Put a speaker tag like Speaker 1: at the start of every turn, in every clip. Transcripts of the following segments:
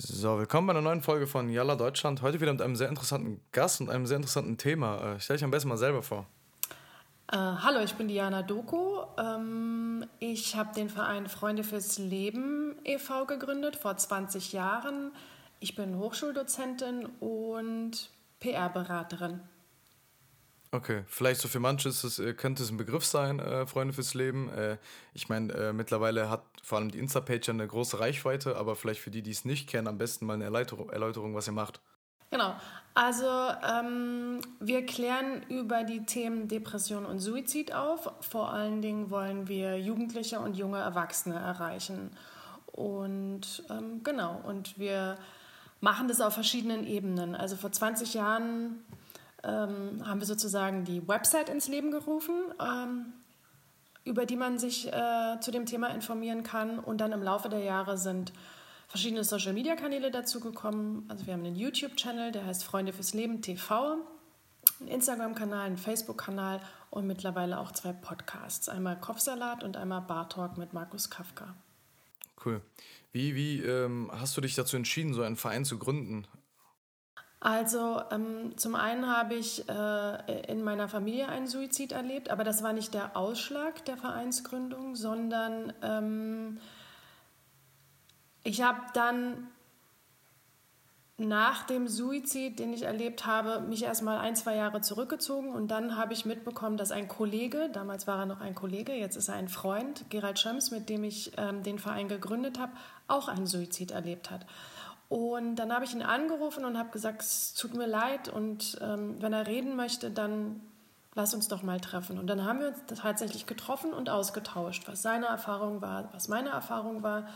Speaker 1: So, willkommen bei einer neuen Folge von Yalla Deutschland. Heute wieder mit einem sehr interessanten Gast und einem sehr interessanten Thema. Äh, stell dich am besten mal selber vor.
Speaker 2: Äh, hallo, ich bin Diana Doko. Ähm, ich habe den Verein Freunde fürs Leben e.V. gegründet vor 20 Jahren. Ich bin Hochschuldozentin und PR-Beraterin.
Speaker 1: Okay, vielleicht so für manche ist es, äh, könnte es ein Begriff sein, äh, Freunde fürs Leben. Äh, ich meine, äh, mittlerweile hat vor allem die Insta-Page eine große Reichweite, aber vielleicht für die, die es nicht kennen, am besten mal eine Erläuterung, Erläuterung was ihr macht.
Speaker 2: Genau, also ähm, wir klären über die Themen Depression und Suizid auf. Vor allen Dingen wollen wir Jugendliche und junge Erwachsene erreichen. Und ähm, genau, und wir machen das auf verschiedenen Ebenen. Also vor 20 Jahren ähm, haben wir sozusagen die Website ins Leben gerufen, ähm, über die man sich äh, zu dem Thema informieren kann. Und dann im Laufe der Jahre sind verschiedene Social-Media-Kanäle dazugekommen. Also wir haben einen YouTube-Channel, der heißt Freunde fürs Leben TV, einen Instagram-Kanal, einen Facebook-Kanal und mittlerweile auch zwei Podcasts. Einmal Kopfsalat und einmal Bar Talk mit Markus Kafka.
Speaker 1: Cool. Wie, wie ähm, hast du dich dazu entschieden, so einen Verein zu gründen?
Speaker 2: Also ähm, zum einen habe ich äh, in meiner Familie einen Suizid erlebt, aber das war nicht der Ausschlag der Vereinsgründung, sondern ähm, ich habe dann nach dem Suizid, den ich erlebt habe, mich erstmal ein, zwei Jahre zurückgezogen und dann habe ich mitbekommen, dass ein Kollege, damals war er noch ein Kollege, jetzt ist er ein Freund, Gerald Schöms, mit dem ich ähm, den Verein gegründet habe, auch einen Suizid erlebt hat. Und dann habe ich ihn angerufen und habe gesagt, es tut mir leid und ähm, wenn er reden möchte, dann lass uns doch mal treffen. Und dann haben wir uns tatsächlich getroffen und ausgetauscht, was seine Erfahrung war, was meine Erfahrung war.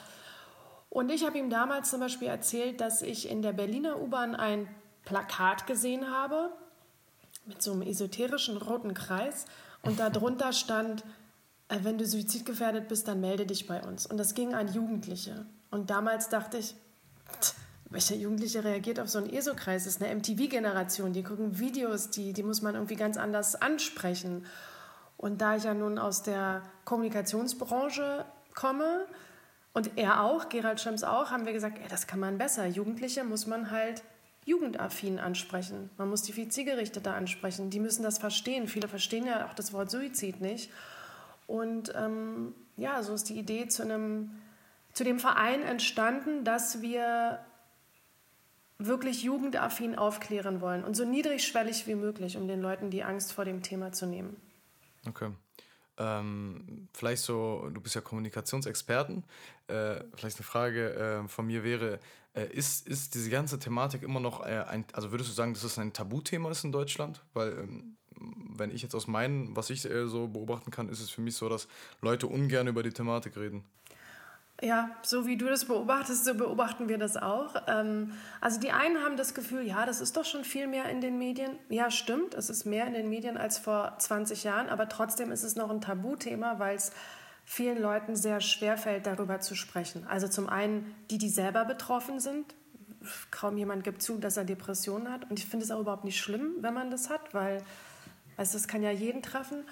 Speaker 2: Und ich habe ihm damals zum Beispiel erzählt, dass ich in der Berliner U-Bahn ein Plakat gesehen habe mit so einem esoterischen roten Kreis und darunter stand, äh, wenn du suizidgefährdet bist, dann melde dich bei uns. Und das ging an Jugendliche. Und damals dachte ich, welcher Jugendliche reagiert auf so einen ESO-Kreis? Das ist eine MTV-Generation, die gucken Videos, die, die muss man irgendwie ganz anders ansprechen. Und da ich ja nun aus der Kommunikationsbranche komme und er auch, Gerald Schems auch, haben wir gesagt, ey, das kann man besser. Jugendliche muss man halt jugendaffin ansprechen. Man muss die viel zielgerichteter ansprechen. Die müssen das verstehen. Viele verstehen ja auch das Wort Suizid nicht. Und ähm, ja, so ist die Idee zu einem zu dem Verein entstanden, dass wir wirklich jugendaffin aufklären wollen und so niedrigschwellig wie möglich, um den Leuten die Angst vor dem Thema zu nehmen.
Speaker 1: Okay. Ähm, vielleicht so, du bist ja Kommunikationsexperten. Äh, vielleicht eine Frage äh, von mir wäre, äh, ist, ist diese ganze Thematik immer noch äh, ein, also würdest du sagen, dass es ein Tabuthema ist in Deutschland? Weil, ähm, wenn ich jetzt aus meinen, was ich äh, so beobachten kann, ist es für mich so, dass Leute ungern über die Thematik reden.
Speaker 2: Ja, so wie du das beobachtest, so beobachten wir das auch. Ähm, also die einen haben das Gefühl, ja, das ist doch schon viel mehr in den Medien. Ja, stimmt, es ist mehr in den Medien als vor 20 Jahren, aber trotzdem ist es noch ein Tabuthema, weil es vielen Leuten sehr schwer fällt, darüber zu sprechen. Also zum einen die, die selber betroffen sind. Kaum jemand gibt zu, dass er Depressionen hat. Und ich finde es auch überhaupt nicht schlimm, wenn man das hat, weil also das kann ja jeden treffen.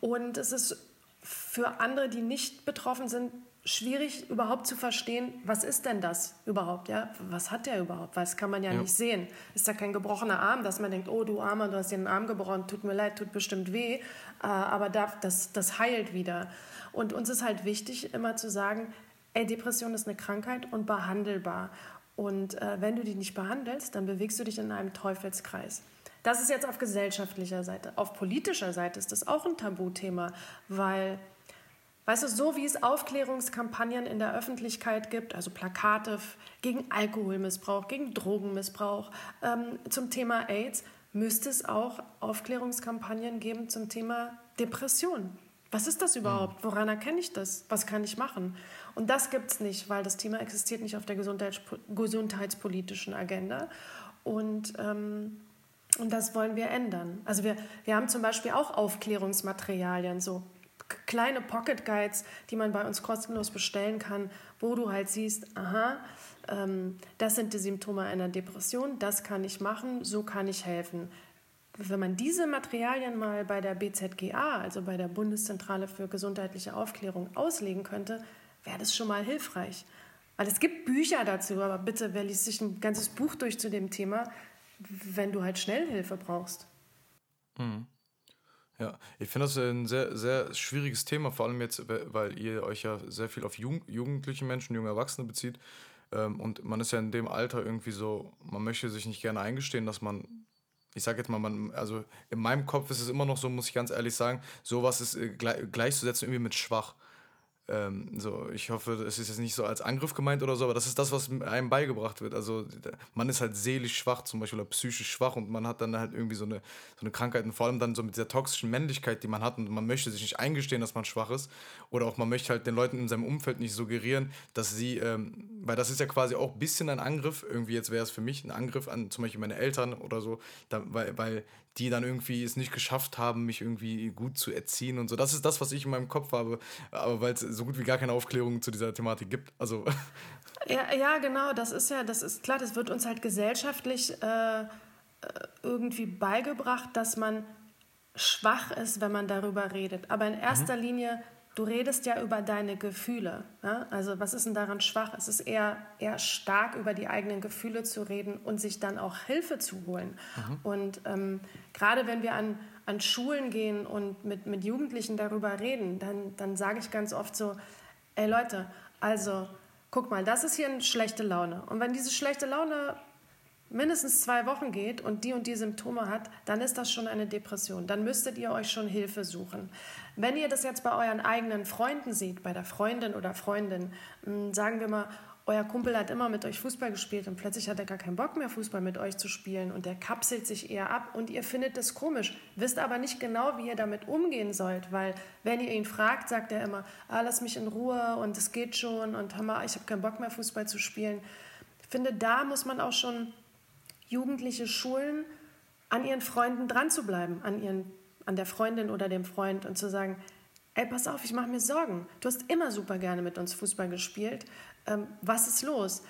Speaker 2: Und es ist für andere, die nicht betroffen sind, schwierig überhaupt zu verstehen, was ist denn das überhaupt, ja? Was hat der überhaupt? Weil das kann man ja, ja, nicht sehen. Ist da kein gebrochener Arm, dass man denkt, oh du Armer, du hast dir den Arm gebrochen, tut mir leid, tut bestimmt weh, äh, aber das, das heilt wieder. Und uns ist halt wichtig, immer zu sagen, ey, Depression ist eine Krankheit und behandelbar. Und äh, wenn du die nicht behandelst, dann bewegst du dich in einem Teufelskreis. Das ist jetzt auf gesellschaftlicher Seite. Auf politischer Seite ist das auch ein Tabuthema, weil Weißt du, so wie es Aufklärungskampagnen in der Öffentlichkeit gibt, also Plakate gegen Alkoholmissbrauch, gegen Drogenmissbrauch, ähm, zum Thema AIDS, müsste es auch Aufklärungskampagnen geben zum Thema Depression. Was ist das überhaupt? Mhm. Woran erkenne ich das? Was kann ich machen? Und das gibt es nicht, weil das Thema existiert nicht auf der Gesundheits gesundheitspolitischen Agenda. Und, ähm, und das wollen wir ändern. Also wir, wir haben zum Beispiel auch Aufklärungsmaterialien, so kleine Pocket Guides, die man bei uns kostenlos bestellen kann, wo du halt siehst, aha, ähm, das sind die Symptome einer Depression, das kann ich machen, so kann ich helfen. Wenn man diese Materialien mal bei der BZGA, also bei der Bundeszentrale für gesundheitliche Aufklärung, auslegen könnte, wäre das schon mal hilfreich. Weil es gibt Bücher dazu, aber bitte, wer liest sich ein ganzes Buch durch zu dem Thema, wenn du halt Schnellhilfe brauchst?
Speaker 1: Mhm. Ja, ich finde das ein sehr, sehr schwieriges Thema, vor allem jetzt, weil ihr euch ja sehr viel auf Jugend, jugendliche Menschen, junge Erwachsene bezieht. Ähm, und man ist ja in dem Alter irgendwie so, man möchte sich nicht gerne eingestehen, dass man, ich sage jetzt mal, man, also in meinem Kopf ist es immer noch so, muss ich ganz ehrlich sagen, sowas ist äh, gleichzusetzen irgendwie mit schwach. Ähm, so, ich hoffe, es ist jetzt nicht so als Angriff gemeint oder so, aber das ist das, was einem beigebracht wird. Also man ist halt seelisch schwach zum Beispiel oder psychisch schwach und man hat dann halt irgendwie so eine, so eine Krankheit und vor allem dann so mit dieser toxischen Männlichkeit, die man hat und man möchte sich nicht eingestehen, dass man schwach ist oder auch man möchte halt den Leuten in seinem Umfeld nicht suggerieren, dass sie, ähm, weil das ist ja quasi auch ein bisschen ein Angriff, irgendwie jetzt wäre es für mich ein Angriff an zum Beispiel meine Eltern oder so, da, weil, weil die dann irgendwie es nicht geschafft haben, mich irgendwie gut zu erziehen und so. Das ist das, was ich in meinem Kopf habe, aber weil es so gut wie gar keine Aufklärung zu dieser Thematik gibt. Also.
Speaker 2: Ja, ja, genau, das ist ja, das ist klar, das wird uns halt gesellschaftlich äh, irgendwie beigebracht, dass man schwach ist, wenn man darüber redet. Aber in erster mhm. Linie du redest ja über deine Gefühle. Ja? Also was ist denn daran schwach? Es ist eher, eher stark, über die eigenen Gefühle zu reden und sich dann auch Hilfe zu holen. Mhm. Und ähm, gerade wenn wir an, an Schulen gehen und mit, mit Jugendlichen darüber reden, dann, dann sage ich ganz oft so, ey Leute, also guck mal, das ist hier eine schlechte Laune. Und wenn diese schlechte Laune mindestens zwei Wochen geht und die und die Symptome hat, dann ist das schon eine Depression. Dann müsstet ihr euch schon Hilfe suchen. Wenn ihr das jetzt bei euren eigenen Freunden seht, bei der Freundin oder Freundin, hm, sagen wir mal, euer Kumpel hat immer mit euch Fußball gespielt und plötzlich hat er gar keinen Bock mehr, Fußball mit euch zu spielen und der kapselt sich eher ab und ihr findet das komisch, wisst aber nicht genau, wie ihr damit umgehen sollt, weil wenn ihr ihn fragt, sagt er immer, ah, lass mich in Ruhe und es geht schon und Hammer, ich habe keinen Bock mehr, Fußball zu spielen. Ich finde, da muss man auch schon Jugendliche schulen, an ihren Freunden dran zu bleiben, an, ihren, an der Freundin oder dem Freund und zu sagen, ey, pass auf, ich mache mir Sorgen. Du hast immer super gerne mit uns Fußball gespielt. Ähm, was ist los?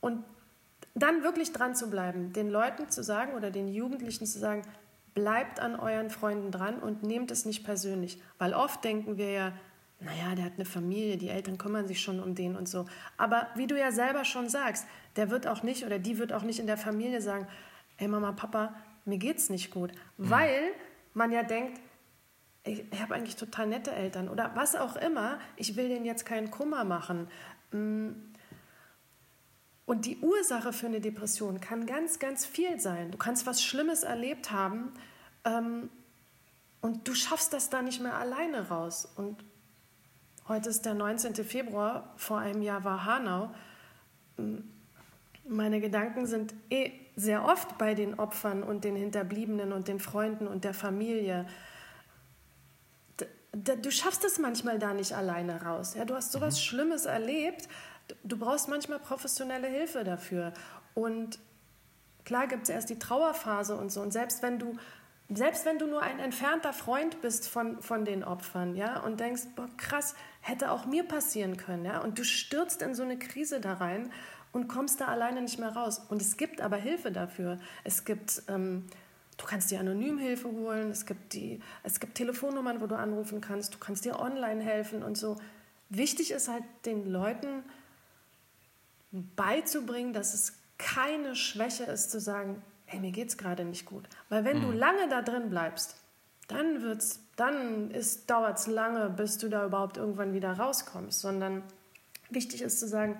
Speaker 2: Und dann wirklich dran zu bleiben, den Leuten zu sagen oder den Jugendlichen zu sagen, bleibt an euren Freunden dran und nehmt es nicht persönlich. Weil oft denken wir ja, naja, der hat eine Familie, die Eltern kümmern sich schon um den und so. Aber wie du ja selber schon sagst, der wird auch nicht oder die wird auch nicht in der Familie sagen, ey Mama, Papa, mir geht's nicht gut. Mhm. Weil man ja denkt, ich, ich habe eigentlich total nette Eltern oder was auch immer, ich will denen jetzt keinen Kummer machen. Mm. Und die Ursache für eine Depression kann ganz, ganz viel sein. Du kannst was Schlimmes erlebt haben ähm, und du schaffst das da nicht mehr alleine raus. Und Heute ist der 19. Februar, vor einem Jahr war Hanau. Meine Gedanken sind eh sehr oft bei den Opfern und den Hinterbliebenen und den Freunden und der Familie. Du schaffst es manchmal da nicht alleine raus. Ja, du hast sowas mhm. Schlimmes erlebt. Du brauchst manchmal professionelle Hilfe dafür. Und klar gibt es erst die Trauerphase und so. Und selbst wenn du selbst wenn du nur ein entfernter Freund bist von, von den Opfern, ja, und denkst, boah, krass, hätte auch mir passieren können, ja, und du stürzt in so eine Krise da rein und kommst da alleine nicht mehr raus. Und es gibt aber Hilfe dafür. Es gibt, ähm, du kannst dir anonym Hilfe holen, es gibt, die, es gibt Telefonnummern, wo du anrufen kannst, du kannst dir online helfen und so. Wichtig ist halt den Leuten beizubringen, dass es keine Schwäche ist zu sagen, hey, mir geht es gerade nicht gut. Weil wenn mhm. du lange da drin bleibst, dann wird's, dann dauert es lange, bis du da überhaupt irgendwann wieder rauskommst. Sondern wichtig ist zu sagen,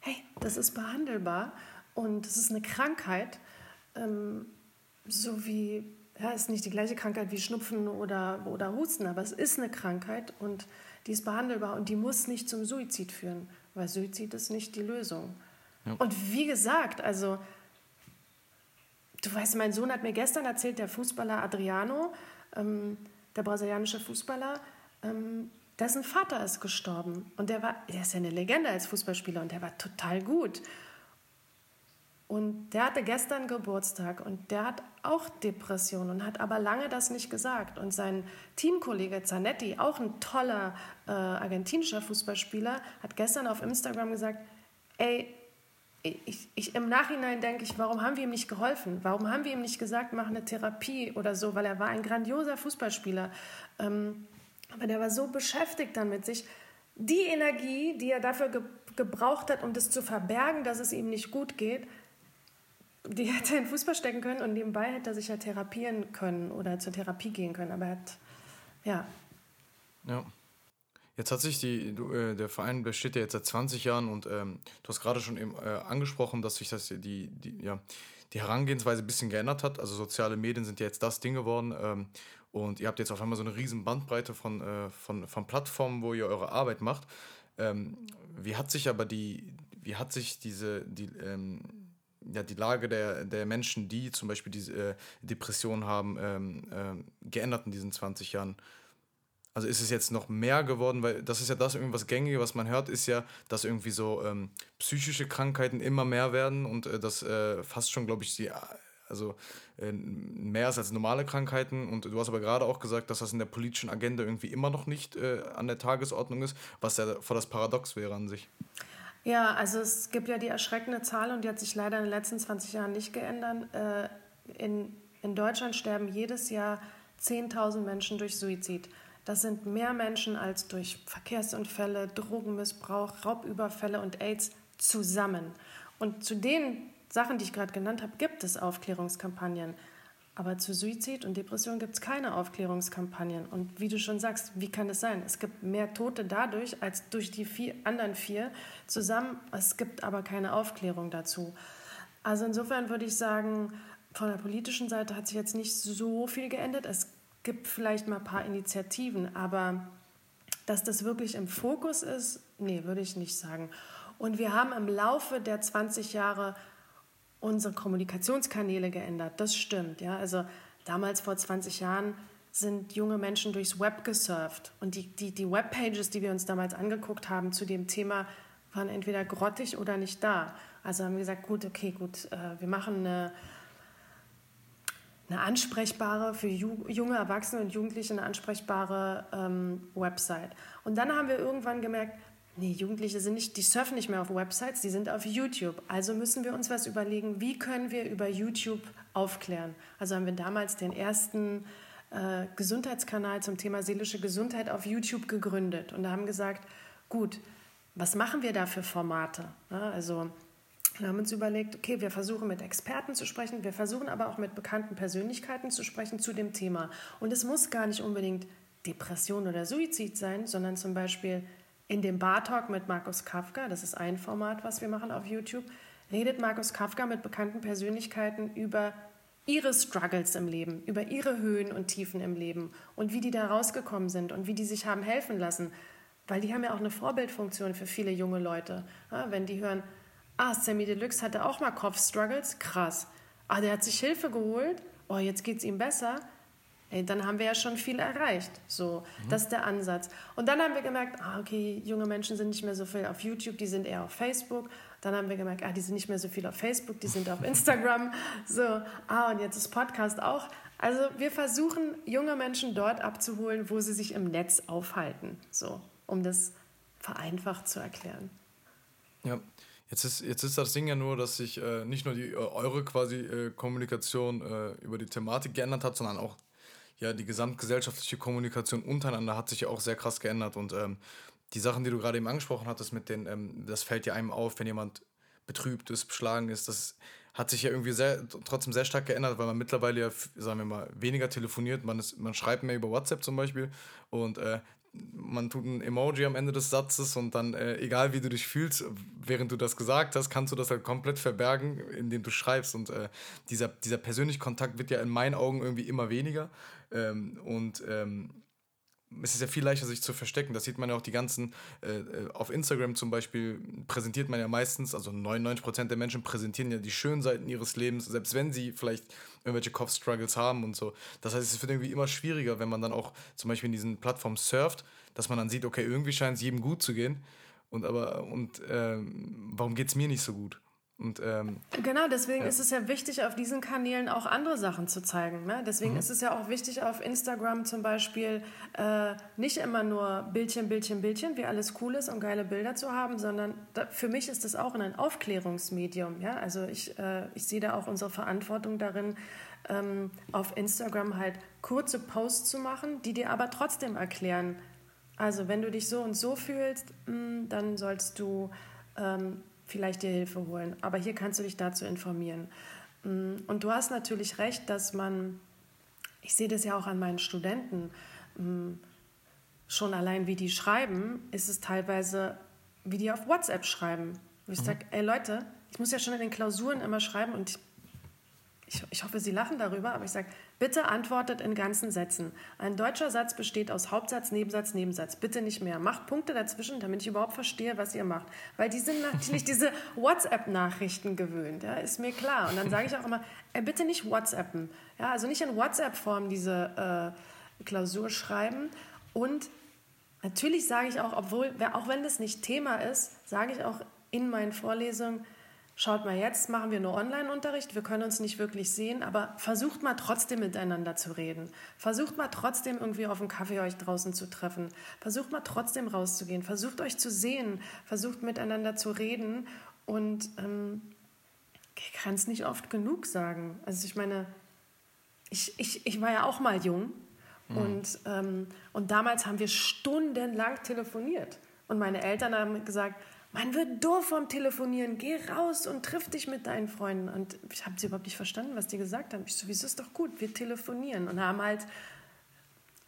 Speaker 2: hey, das ist behandelbar und es ist eine Krankheit, ähm, so wie, ja, ist nicht die gleiche Krankheit wie Schnupfen oder, oder Husten, aber es ist eine Krankheit und die ist behandelbar und die muss nicht zum Suizid führen, weil Suizid ist nicht die Lösung. Ja. Und wie gesagt, also Du weißt, mein Sohn hat mir gestern erzählt, der Fußballer Adriano, ähm, der brasilianische Fußballer, ähm, dessen Vater ist gestorben. Und der war, der ist ja eine Legende als Fußballspieler und der war total gut. Und der hatte gestern Geburtstag und der hat auch Depressionen und hat aber lange das nicht gesagt. Und sein Teamkollege Zanetti, auch ein toller äh, argentinischer Fußballspieler, hat gestern auf Instagram gesagt, ey, ich, ich, im Nachhinein denke ich, warum haben wir ihm nicht geholfen? Warum haben wir ihm nicht gesagt, mach eine Therapie oder so? Weil er war ein grandioser Fußballspieler. Ähm, aber der war so beschäftigt dann mit sich. Die Energie, die er dafür ge gebraucht hat, um das zu verbergen, dass es ihm nicht gut geht, die hätte er in Fußball stecken können und nebenbei hätte er sich ja therapieren können oder zur Therapie gehen können. Aber er hat, ja.
Speaker 1: Ja. Jetzt hat sich die, du, äh, der Verein besteht ja jetzt seit 20 Jahren und ähm, du hast gerade schon eben äh, angesprochen, dass sich das die, die, ja, die Herangehensweise ein bisschen geändert hat. Also soziale Medien sind ja jetzt das Ding geworden. Ähm, und ihr habt jetzt auf einmal so eine riesen Bandbreite von, äh, von, von Plattformen, wo ihr eure Arbeit macht. Ähm, wie hat sich aber die, wie hat sich diese, die, ähm, ja, die Lage der, der Menschen, die zum Beispiel diese äh, Depression haben, ähm, äh, geändert in diesen 20 Jahren? Also ist es jetzt noch mehr geworden, weil das ist ja das irgendwas Gängige, was man hört, ist ja, dass irgendwie so ähm, psychische Krankheiten immer mehr werden und äh, das äh, fast schon, glaube ich, die, also äh, mehr ist als normale Krankheiten. Und du hast aber gerade auch gesagt, dass das in der politischen Agenda irgendwie immer noch nicht äh, an der Tagesordnung ist, was ja vor das Paradox wäre an sich.
Speaker 2: Ja, also es gibt ja die erschreckende Zahl und die hat sich leider in den letzten 20 Jahren nicht geändert. Äh, in, in Deutschland sterben jedes Jahr 10.000 Menschen durch Suizid. Das sind mehr Menschen als durch Verkehrsunfälle, Drogenmissbrauch, Raubüberfälle und AIDS zusammen. Und zu den Sachen, die ich gerade genannt habe, gibt es Aufklärungskampagnen. Aber zu Suizid und Depression gibt es keine Aufklärungskampagnen. Und wie du schon sagst, wie kann es sein? Es gibt mehr Tote dadurch als durch die vier, anderen vier zusammen. Es gibt aber keine Aufklärung dazu. Also insofern würde ich sagen, von der politischen Seite hat sich jetzt nicht so viel geändert. Es gibt vielleicht mal ein paar Initiativen, aber dass das wirklich im Fokus ist, nee, würde ich nicht sagen. Und wir haben im Laufe der 20 Jahre unsere Kommunikationskanäle geändert. Das stimmt. Ja? Also damals vor 20 Jahren sind junge Menschen durchs Web gesurft. Und die, die, die Webpages, die wir uns damals angeguckt haben zu dem Thema, waren entweder grottig oder nicht da. Also haben wir gesagt, gut, okay, gut, äh, wir machen eine eine ansprechbare, für junge Erwachsene und Jugendliche eine ansprechbare ähm, Website. Und dann haben wir irgendwann gemerkt, nee, Jugendliche sind nicht, die surfen nicht mehr auf Websites, die sind auf YouTube. Also müssen wir uns was überlegen, wie können wir über YouTube aufklären. Also haben wir damals den ersten äh, Gesundheitskanal zum Thema seelische Gesundheit auf YouTube gegründet und da haben gesagt, gut, was machen wir da für Formate? Ja, also wir haben uns überlegt, okay, wir versuchen mit Experten zu sprechen, wir versuchen aber auch mit bekannten Persönlichkeiten zu sprechen zu dem Thema. Und es muss gar nicht unbedingt Depression oder Suizid sein, sondern zum Beispiel in dem Bar Talk mit Markus Kafka, das ist ein Format, was wir machen auf YouTube, redet Markus Kafka mit bekannten Persönlichkeiten über ihre Struggles im Leben, über ihre Höhen und Tiefen im Leben und wie die da rausgekommen sind und wie die sich haben helfen lassen. Weil die haben ja auch eine Vorbildfunktion für viele junge Leute. Wenn die hören, Ah, Sammy Deluxe hatte auch mal Kopfstruggles. Krass. Ah, der hat sich Hilfe geholt. Oh, jetzt geht es ihm besser. Ey, dann haben wir ja schon viel erreicht. So, mhm. das ist der Ansatz. Und dann haben wir gemerkt, ah, okay, junge Menschen sind nicht mehr so viel auf YouTube, die sind eher auf Facebook. Dann haben wir gemerkt, ah, die sind nicht mehr so viel auf Facebook, die sind auf Instagram. So, ah, und jetzt ist Podcast auch. Also wir versuchen, junge Menschen dort abzuholen, wo sie sich im Netz aufhalten. So, um das vereinfacht zu erklären.
Speaker 1: Ja, Jetzt ist, jetzt ist das Ding ja nur, dass sich äh, nicht nur die, äh, eure quasi äh, Kommunikation äh, über die Thematik geändert hat, sondern auch ja, die gesamtgesellschaftliche Kommunikation untereinander hat sich ja auch sehr krass geändert. Und ähm, die Sachen, die du gerade eben angesprochen hattest, mit den, ähm, das fällt ja einem auf, wenn jemand betrübt ist, beschlagen ist, das hat sich ja irgendwie sehr, trotzdem sehr stark geändert, weil man mittlerweile ja, sagen wir mal, weniger telefoniert, man, ist, man schreibt mehr über WhatsApp zum Beispiel. Und äh, man tut ein Emoji am Ende des Satzes und dann, äh, egal wie du dich fühlst, während du das gesagt hast, kannst du das halt komplett verbergen, indem du schreibst. Und äh, dieser, dieser persönliche Kontakt wird ja in meinen Augen irgendwie immer weniger. Ähm, und ähm, es ist ja viel leichter, sich zu verstecken. Das sieht man ja auch die ganzen, äh, äh auf Instagram zum Beispiel präsentiert man ja meistens, also 99% der Menschen präsentieren ja die schönen Seiten ihres Lebens, selbst wenn sie vielleicht irgendwelche Kopfstruggles haben und so. Das heißt, es wird irgendwie immer schwieriger, wenn man dann auch zum Beispiel in diesen Plattformen surft, dass man dann sieht, okay, irgendwie scheint es jedem gut zu gehen. Und aber, und ähm, warum geht es mir nicht so gut? Und, ähm,
Speaker 2: genau, deswegen ja. ist es ja wichtig, auf diesen Kanälen auch andere Sachen zu zeigen. Ne? Deswegen mhm. ist es ja auch wichtig, auf Instagram zum Beispiel äh, nicht immer nur Bildchen, Bildchen, Bildchen, wie alles cool ist und geile Bilder zu haben, sondern da, für mich ist das auch ein Aufklärungsmedium. Ja? Also ich, äh, ich sehe da auch unsere Verantwortung darin, ähm, auf Instagram halt kurze Posts zu machen, die dir aber trotzdem erklären, also wenn du dich so und so fühlst, mh, hm, dann sollst du ähm, vielleicht dir Hilfe holen. Aber hier kannst du dich dazu informieren. Mm, und du hast natürlich recht, dass man, ich sehe das ja auch an meinen Studenten, mm, schon allein wie die schreiben, ist es teilweise, wie die auf WhatsApp schreiben. Wo ich mhm. sage, ey Leute, ich muss ja schon in den Klausuren immer schreiben und ich, ich hoffe, Sie lachen darüber, aber ich sage, bitte antwortet in ganzen Sätzen. Ein deutscher Satz besteht aus Hauptsatz, Nebensatz, Nebensatz. Bitte nicht mehr. Macht Punkte dazwischen, damit ich überhaupt verstehe, was ihr macht. Weil die sind natürlich diese WhatsApp-Nachrichten gewöhnt, ja, ist mir klar. Und dann sage ich auch immer, ey, bitte nicht WhatsAppen. Ja, also nicht in WhatsApp-Form diese äh, Klausur schreiben. Und natürlich sage ich auch, obwohl, auch wenn das nicht Thema ist, sage ich auch in meinen Vorlesungen, schaut mal, jetzt machen wir nur Online-Unterricht, wir können uns nicht wirklich sehen, aber versucht mal trotzdem miteinander zu reden. Versucht mal trotzdem irgendwie auf einen Kaffee euch draußen zu treffen. Versucht mal trotzdem rauszugehen. Versucht euch zu sehen. Versucht miteinander zu reden. Und ähm, ich kann es nicht oft genug sagen. Also ich meine, ich, ich, ich war ja auch mal jung mhm. und, ähm, und damals haben wir stundenlang telefoniert. Und meine Eltern haben gesagt, man wird doof vom Telefonieren, geh raus und triff dich mit deinen Freunden. Und ich habe sie überhaupt nicht verstanden, was die gesagt haben. Ich so, wieso ist doch gut, wir telefonieren und haben halt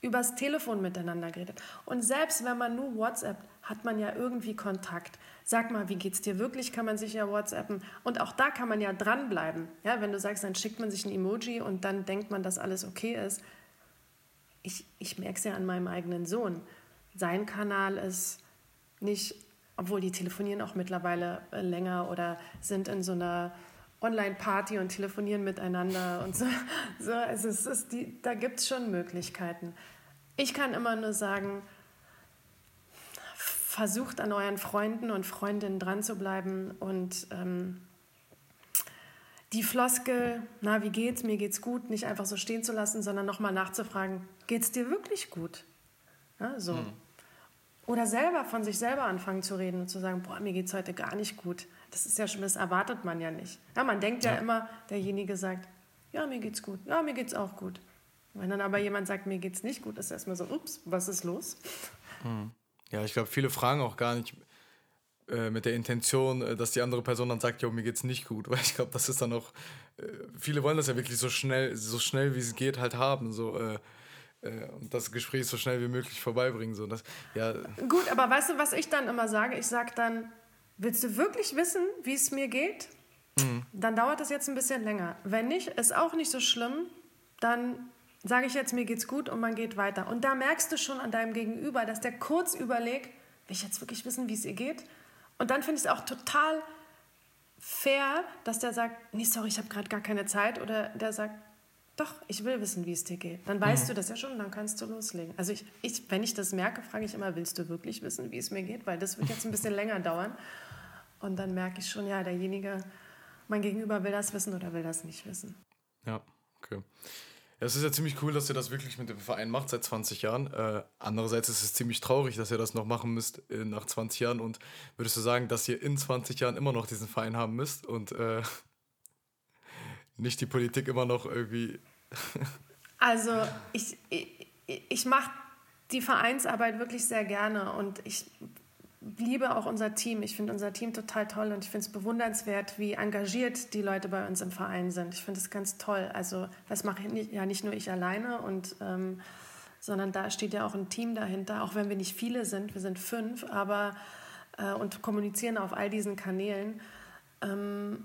Speaker 2: übers Telefon miteinander geredet. Und selbst wenn man nur WhatsApp, hat man ja irgendwie Kontakt. Sag mal, wie geht's dir wirklich? Kann man sich ja WhatsAppen. Und auch da kann man ja dranbleiben. Ja, wenn du sagst, dann schickt man sich ein Emoji und dann denkt man, dass alles okay ist. Ich, ich merke es ja an meinem eigenen Sohn. Sein Kanal ist nicht obwohl die telefonieren auch mittlerweile äh, länger oder sind in so einer Online-Party und telefonieren miteinander und so. so also es ist die, da gibt es schon Möglichkeiten. Ich kann immer nur sagen, versucht an euren Freunden und Freundinnen dran zu bleiben und ähm, die Floskel, na, wie geht's, mir geht's gut, nicht einfach so stehen zu lassen, sondern nochmal nachzufragen, geht's dir wirklich gut? Ja, so. Mhm. Oder selber von sich selber anfangen zu reden und zu sagen, boah, mir geht es heute gar nicht gut. Das ist ja schon, das erwartet man ja nicht. Ja, man denkt ja. ja immer, derjenige sagt, ja, mir geht's gut, ja, mir geht's auch gut. Wenn dann aber jemand sagt, mir geht's nicht gut, ist erstmal so, ups, was ist los?
Speaker 1: Hm. Ja, ich glaube, viele fragen auch gar nicht äh, mit der Intention, äh, dass die andere Person dann sagt, ja, mir geht's nicht gut. Weil ich glaube, das ist dann auch, äh, viele wollen das ja wirklich so schnell, so schnell wie es geht halt haben. So, äh, und das Gespräch so schnell wie möglich vorbeibringen. So, das, ja.
Speaker 2: Gut, aber weißt du, was ich dann immer sage? Ich sage dann, willst du wirklich wissen, wie es mir geht? Mhm. Dann dauert das jetzt ein bisschen länger. Wenn nicht, ist auch nicht so schlimm, dann sage ich jetzt, mir geht's gut und man geht weiter. Und da merkst du schon an deinem Gegenüber, dass der kurz überlegt, will ich jetzt wirklich wissen, wie es ihr geht? Und dann finde ich es auch total fair, dass der sagt, nee, sorry, ich habe gerade gar keine Zeit. Oder der sagt, doch, ich will wissen, wie es dir geht. Dann weißt mhm. du das ja schon, dann kannst du loslegen. Also ich, ich, wenn ich das merke, frage ich immer, willst du wirklich wissen, wie es mir geht? Weil das wird jetzt ein bisschen länger dauern. Und dann merke ich schon, ja, derjenige, mein Gegenüber will das wissen oder will das nicht wissen.
Speaker 1: Ja, okay. Es ist ja ziemlich cool, dass ihr das wirklich mit dem Verein macht seit 20 Jahren. Äh, andererseits ist es ziemlich traurig, dass ihr das noch machen müsst äh, nach 20 Jahren. Und würdest du sagen, dass ihr in 20 Jahren immer noch diesen Verein haben müsst und äh, nicht die Politik immer noch irgendwie.
Speaker 2: also ich, ich, ich mache die Vereinsarbeit wirklich sehr gerne und ich liebe auch unser Team. Ich finde unser Team total toll und ich finde es bewundernswert, wie engagiert die Leute bei uns im Verein sind. Ich finde es ganz toll. Also das mache ich ja nicht nur ich alleine und ähm, sondern da steht ja auch ein Team dahinter, auch wenn wir nicht viele sind, wir sind fünf, aber äh, und kommunizieren auf all diesen Kanälen. Ähm,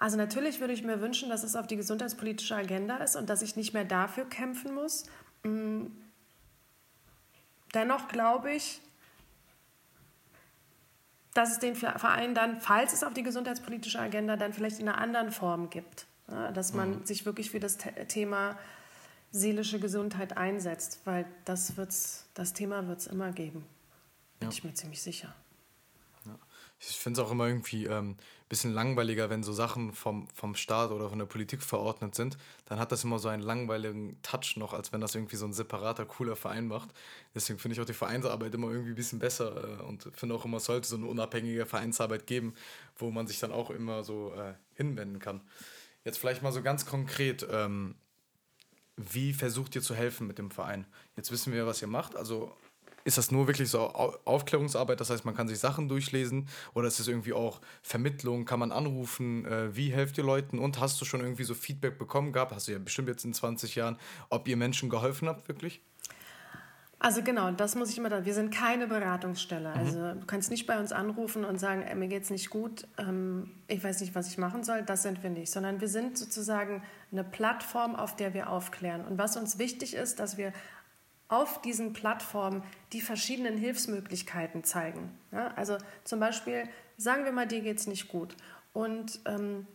Speaker 2: also natürlich würde ich mir wünschen, dass es auf die gesundheitspolitische Agenda ist und dass ich nicht mehr dafür kämpfen muss. Mm. Dennoch glaube ich, dass es den Verein dann, falls es auf die gesundheitspolitische Agenda dann vielleicht in einer anderen Form gibt, dass man mhm. sich wirklich für das Thema seelische Gesundheit einsetzt, weil das, wird's, das Thema wird es immer geben. Bin ja. ich mir ziemlich sicher.
Speaker 1: Ich finde es auch immer irgendwie ähm, bisschen langweiliger, wenn so Sachen vom, vom Staat oder von der Politik verordnet sind. Dann hat das immer so einen langweiligen Touch noch, als wenn das irgendwie so ein separater, cooler Verein macht. Deswegen finde ich auch die Vereinsarbeit immer irgendwie ein bisschen besser äh, und finde auch immer, es sollte so eine unabhängige Vereinsarbeit geben, wo man sich dann auch immer so äh, hinwenden kann. Jetzt vielleicht mal so ganz konkret, ähm, wie versucht ihr zu helfen mit dem Verein? Jetzt wissen wir, was ihr macht. Also ist das nur wirklich so Aufklärungsarbeit, das heißt, man kann sich Sachen durchlesen oder ist es irgendwie auch Vermittlung, kann man anrufen, äh, wie helft ihr Leuten und hast du schon irgendwie so Feedback bekommen gehabt, hast du ja bestimmt jetzt in 20 Jahren, ob ihr Menschen geholfen habt wirklich?
Speaker 2: Also genau, das muss ich immer da. Wir sind keine Beratungsstelle. Mhm. Also du kannst nicht bei uns anrufen und sagen, ey, mir geht's nicht gut, ähm, ich weiß nicht, was ich machen soll. Das sind wir nicht, sondern wir sind sozusagen eine Plattform, auf der wir aufklären. Und was uns wichtig ist, dass wir auf diesen Plattformen die verschiedenen Hilfsmöglichkeiten zeigen. Ja, also zum Beispiel, sagen wir mal, dir geht's nicht gut und ähm,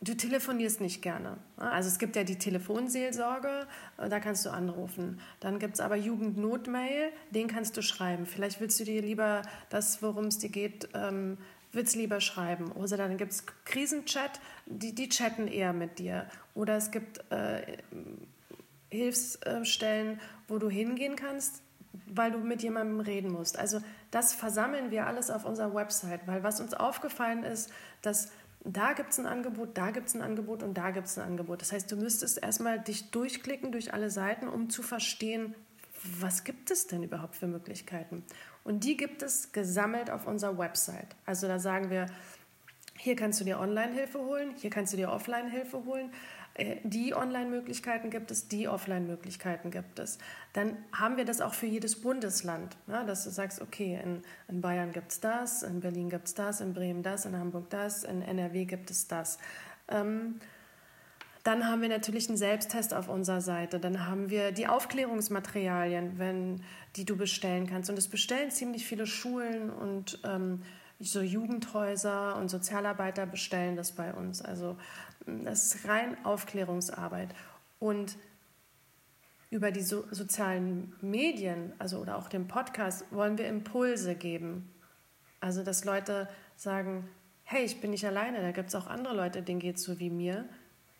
Speaker 2: du telefonierst nicht gerne. Also es gibt ja die Telefonseelsorge, äh, da kannst du anrufen. Dann gibt es aber Jugendnotmail, den kannst du schreiben. Vielleicht willst du dir lieber das, worum es dir geht, ähm, willst lieber schreiben. Oder dann gibt es Krisenchat, die, die chatten eher mit dir. Oder es gibt äh, Hilfsstellen, wo du hingehen kannst, weil du mit jemandem reden musst. Also das versammeln wir alles auf unserer Website, weil was uns aufgefallen ist, dass da gibt es ein Angebot, da gibt es ein Angebot und da gibt es ein Angebot. Das heißt, du müsstest erstmal dich durchklicken durch alle Seiten, um zu verstehen, was gibt es denn überhaupt für Möglichkeiten. Und die gibt es gesammelt auf unserer Website. Also da sagen wir, hier kannst du dir Online-Hilfe holen, hier kannst du dir Offline-Hilfe holen. Äh, die Online-Möglichkeiten gibt es, die Offline-Möglichkeiten gibt es. Dann haben wir das auch für jedes Bundesland, ja, dass du sagst, okay, in, in Bayern gibt es das, in Berlin gibt es das, in Bremen das, in Hamburg das, in NRW gibt es das. Ähm, dann haben wir natürlich einen Selbsttest auf unserer Seite. Dann haben wir die Aufklärungsmaterialien, wenn, die du bestellen kannst. Und es bestellen ziemlich viele Schulen und ähm, so Jugendhäuser und Sozialarbeiter bestellen das bei uns. Also das ist rein Aufklärungsarbeit. Und über die so sozialen Medien, also oder auch den Podcast, wollen wir Impulse geben. Also, dass Leute sagen, hey, ich bin nicht alleine, da gibt es auch andere Leute, denen geht es so wie mir,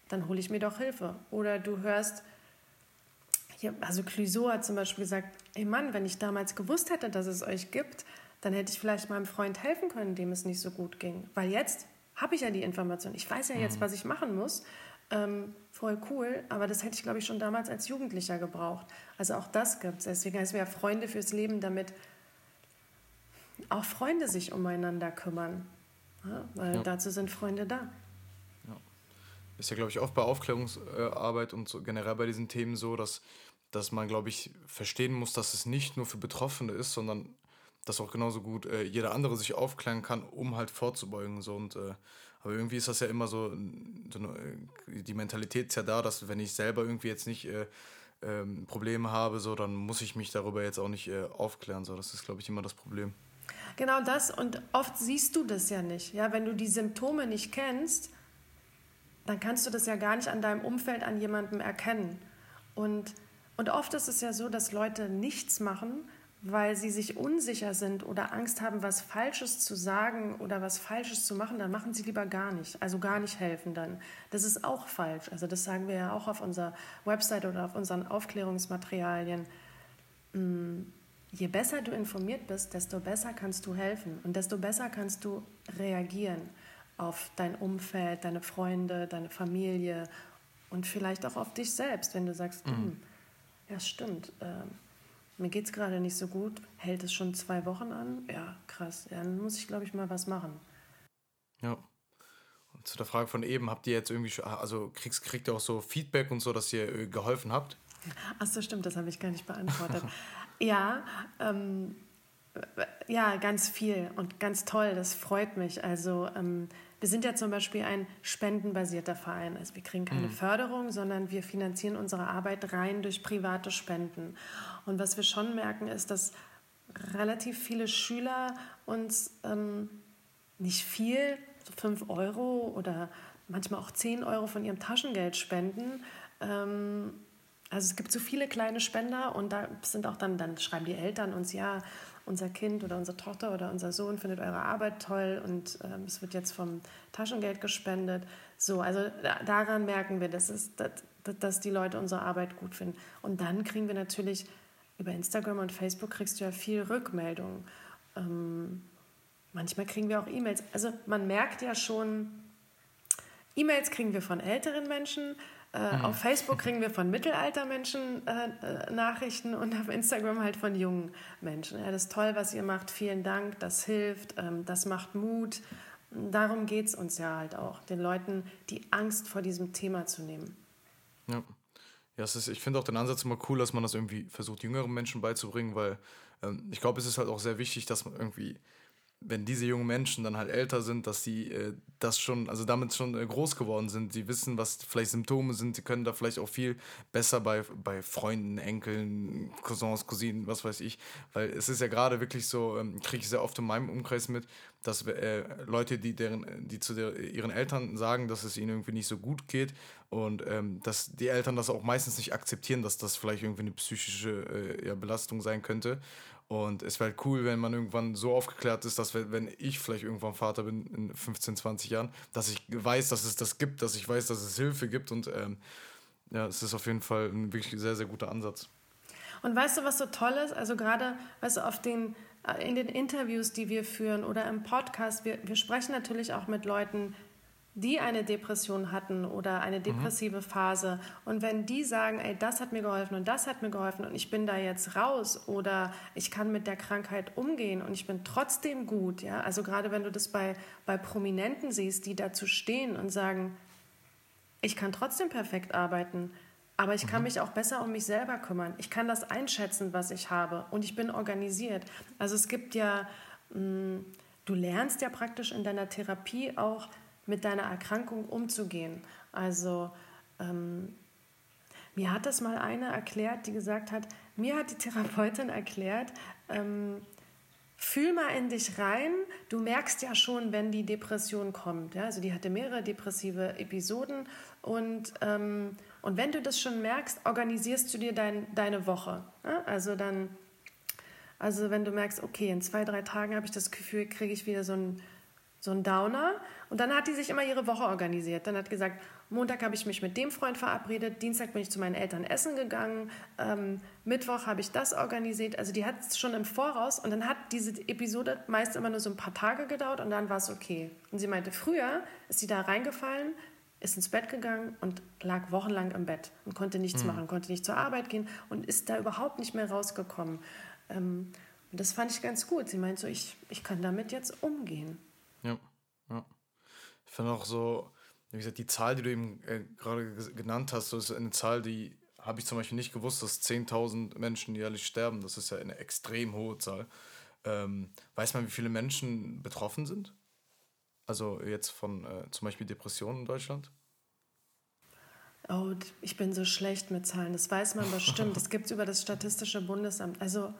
Speaker 2: dann hole ich mir doch Hilfe. Oder du hörst, hier, also Clouseau hat zum Beispiel gesagt, ey Mann, wenn ich damals gewusst hätte, dass es euch gibt, dann hätte ich vielleicht meinem Freund helfen können, dem es nicht so gut ging. Weil jetzt habe ich ja die Information. Ich weiß ja jetzt, mhm. was ich machen muss. Ähm, voll cool, aber das hätte ich, glaube ich, schon damals als Jugendlicher gebraucht. Also auch das gibt es. Deswegen heißt es ja Freunde fürs Leben, damit auch Freunde sich umeinander kümmern. Ja, weil ja. dazu sind Freunde da.
Speaker 1: Ja. Ist ja, glaube ich, oft bei Aufklärungsarbeit und so generell bei diesen Themen so, dass, dass man, glaube ich, verstehen muss, dass es nicht nur für Betroffene ist, sondern dass auch genauso gut äh, jeder andere sich aufklären kann, um halt vorzubeugen. So. Und, äh, aber irgendwie ist das ja immer so, so eine, äh, die Mentalität ist ja da, dass wenn ich selber irgendwie jetzt nicht äh, ähm, Probleme habe, so, dann muss ich mich darüber jetzt auch nicht äh, aufklären. So. Das ist, glaube ich, immer das Problem.
Speaker 2: Genau das und oft siehst du das ja nicht. Ja? Wenn du die Symptome nicht kennst, dann kannst du das ja gar nicht an deinem Umfeld an jemandem erkennen. Und, und oft ist es ja so, dass Leute nichts machen, weil sie sich unsicher sind oder Angst haben, was Falsches zu sagen oder was Falsches zu machen, dann machen sie lieber gar nicht. Also gar nicht helfen dann. Das ist auch falsch. Also das sagen wir ja auch auf unserer Website oder auf unseren Aufklärungsmaterialien. Mm, je besser du informiert bist, desto besser kannst du helfen und desto besser kannst du reagieren auf dein Umfeld, deine Freunde, deine Familie und vielleicht auch auf dich selbst, wenn du sagst, mhm. Hm, ja stimmt. Äh, mir geht es gerade nicht so gut, hält es schon zwei Wochen an? Ja, krass. Ja, dann muss ich, glaube ich, mal was machen.
Speaker 1: Ja. Und zu der Frage von eben, habt ihr jetzt irgendwie, also kriegst, kriegt ihr auch so Feedback und so, dass ihr äh, geholfen habt?
Speaker 2: Ach so, stimmt, das habe ich gar nicht beantwortet. ja, ähm, ja, ganz viel und ganz toll, das freut mich. Also ähm, wir sind ja zum Beispiel ein spendenbasierter Verein. Also wir kriegen keine mhm. Förderung, sondern wir finanzieren unsere Arbeit rein durch private Spenden. Und was wir schon merken, ist, dass relativ viele Schüler uns ähm, nicht viel, so 5 Euro oder manchmal auch 10 Euro von ihrem Taschengeld spenden. Ähm, also es gibt so viele kleine Spender und da sind auch dann, dann schreiben die Eltern uns, ja, unser Kind oder unsere Tochter oder unser Sohn findet eure Arbeit toll und ähm, es wird jetzt vom Taschengeld gespendet. So, also da, daran merken wir, dass, es, dass, dass die Leute unsere Arbeit gut finden. Und dann kriegen wir natürlich über Instagram und Facebook kriegst du ja viel Rückmeldung. Ähm, manchmal kriegen wir auch E-Mails. Also man merkt ja schon, E-Mails kriegen wir von älteren Menschen, Äh, mhm. Auf Facebook kriegen wir von Mittelaltermenschen äh, äh, Nachrichten und auf Instagram halt von jungen Menschen. Ja, das ist toll, was ihr macht. Vielen Dank. Das hilft. Ähm, das macht Mut. Darum geht es uns ja halt auch, den Leuten die Angst vor diesem Thema zu nehmen.
Speaker 1: Ja. Ja, es ist, ich finde auch den Ansatz immer cool, dass man das irgendwie versucht, jüngeren Menschen beizubringen, weil ähm, ich glaube, es ist halt auch sehr wichtig, dass man irgendwie wenn diese jungen Menschen dann halt älter sind, dass sie äh, das schon, also damit schon äh, groß geworden sind. Sie wissen, was vielleicht Symptome sind. Sie können da vielleicht auch viel besser bei, bei Freunden, Enkeln, Cousins, Cousinen, was weiß ich. Weil es ist ja gerade wirklich so, ähm, kriege ich sehr oft in meinem Umkreis mit, dass äh, Leute, die, deren, die zu der, ihren Eltern sagen, dass es ihnen irgendwie nicht so gut geht und ähm, dass die Eltern das auch meistens nicht akzeptieren, dass das vielleicht irgendwie eine psychische äh, ja, Belastung sein könnte. Und es wäre halt cool, wenn man irgendwann so aufgeklärt ist, dass wenn ich vielleicht irgendwann Vater bin in 15, 20 Jahren, dass ich weiß, dass es das gibt, dass ich weiß, dass es Hilfe gibt. Und ähm, ja, es ist auf jeden Fall ein wirklich sehr, sehr guter Ansatz.
Speaker 2: Und weißt du, was so toll ist? Also gerade, weißt du, auf den, in den Interviews, die wir führen oder im Podcast, wir, wir sprechen natürlich auch mit Leuten, die eine Depression hatten oder eine mhm. depressive Phase und wenn die sagen, ey, das hat mir geholfen und das hat mir geholfen und ich bin da jetzt raus oder ich kann mit der Krankheit umgehen und ich bin trotzdem gut, ja, also gerade wenn du das bei, bei Prominenten siehst, die dazu stehen und sagen, ich kann trotzdem perfekt arbeiten, aber ich kann mhm. mich auch besser um mich selber kümmern. Ich kann das einschätzen, was ich habe und ich bin organisiert. Also es gibt ja, mh, mm, du lernst ja praktisch in deiner Therapie auch, mit deiner Erkrankung umzugehen. Also ähm, mir hat das mal eine erklärt, die gesagt hat, mir hat die Therapeutin erklärt, ähm, fühl mal in dich rein, du merkst ja schon, wenn die Depression kommt. Ja? Also die hatte mehrere depressive Episoden und, ähm, und wenn du das schon merkst, organisierst du dir dein, deine Woche. Ja? Also dann, also wenn du merkst, okay, in zwei, drei Tagen habe ich das Gefühl, kriege ich wieder so ein so ein Downer. Und dann hat die sich immer ihre Woche organisiert. Dann hat gesagt, Montag habe ich mich mit dem Freund verabredet, Dienstag bin ich zu meinen Eltern essen gegangen, ähm, Mittwoch habe ich das organisiert. Also die hat es schon im Voraus und dann hat diese Episode meist immer nur so ein paar Tage gedauert und dann war es okay. Und sie meinte, früher ist sie da reingefallen, ist ins Bett gegangen und lag wochenlang im Bett und konnte nichts mhm. machen, konnte nicht zur Arbeit gehen und ist da überhaupt nicht mehr rausgekommen. Ähm, und das fand ich ganz gut. Sie meinte so, ich, ich kann damit jetzt umgehen.
Speaker 1: Ja, ja. Ich finde auch so, wie gesagt, die Zahl, die du eben äh, gerade genannt hast, das ist eine Zahl, die habe ich zum Beispiel nicht gewusst, dass 10.000 Menschen jährlich sterben. Das ist ja eine extrem hohe Zahl. Ähm, weiß man, wie viele Menschen betroffen sind? Also jetzt von äh, zum Beispiel Depressionen in Deutschland?
Speaker 2: Oh, ich bin so schlecht mit Zahlen. Das weiß man bestimmt. Das gibt es über das Statistische Bundesamt. Also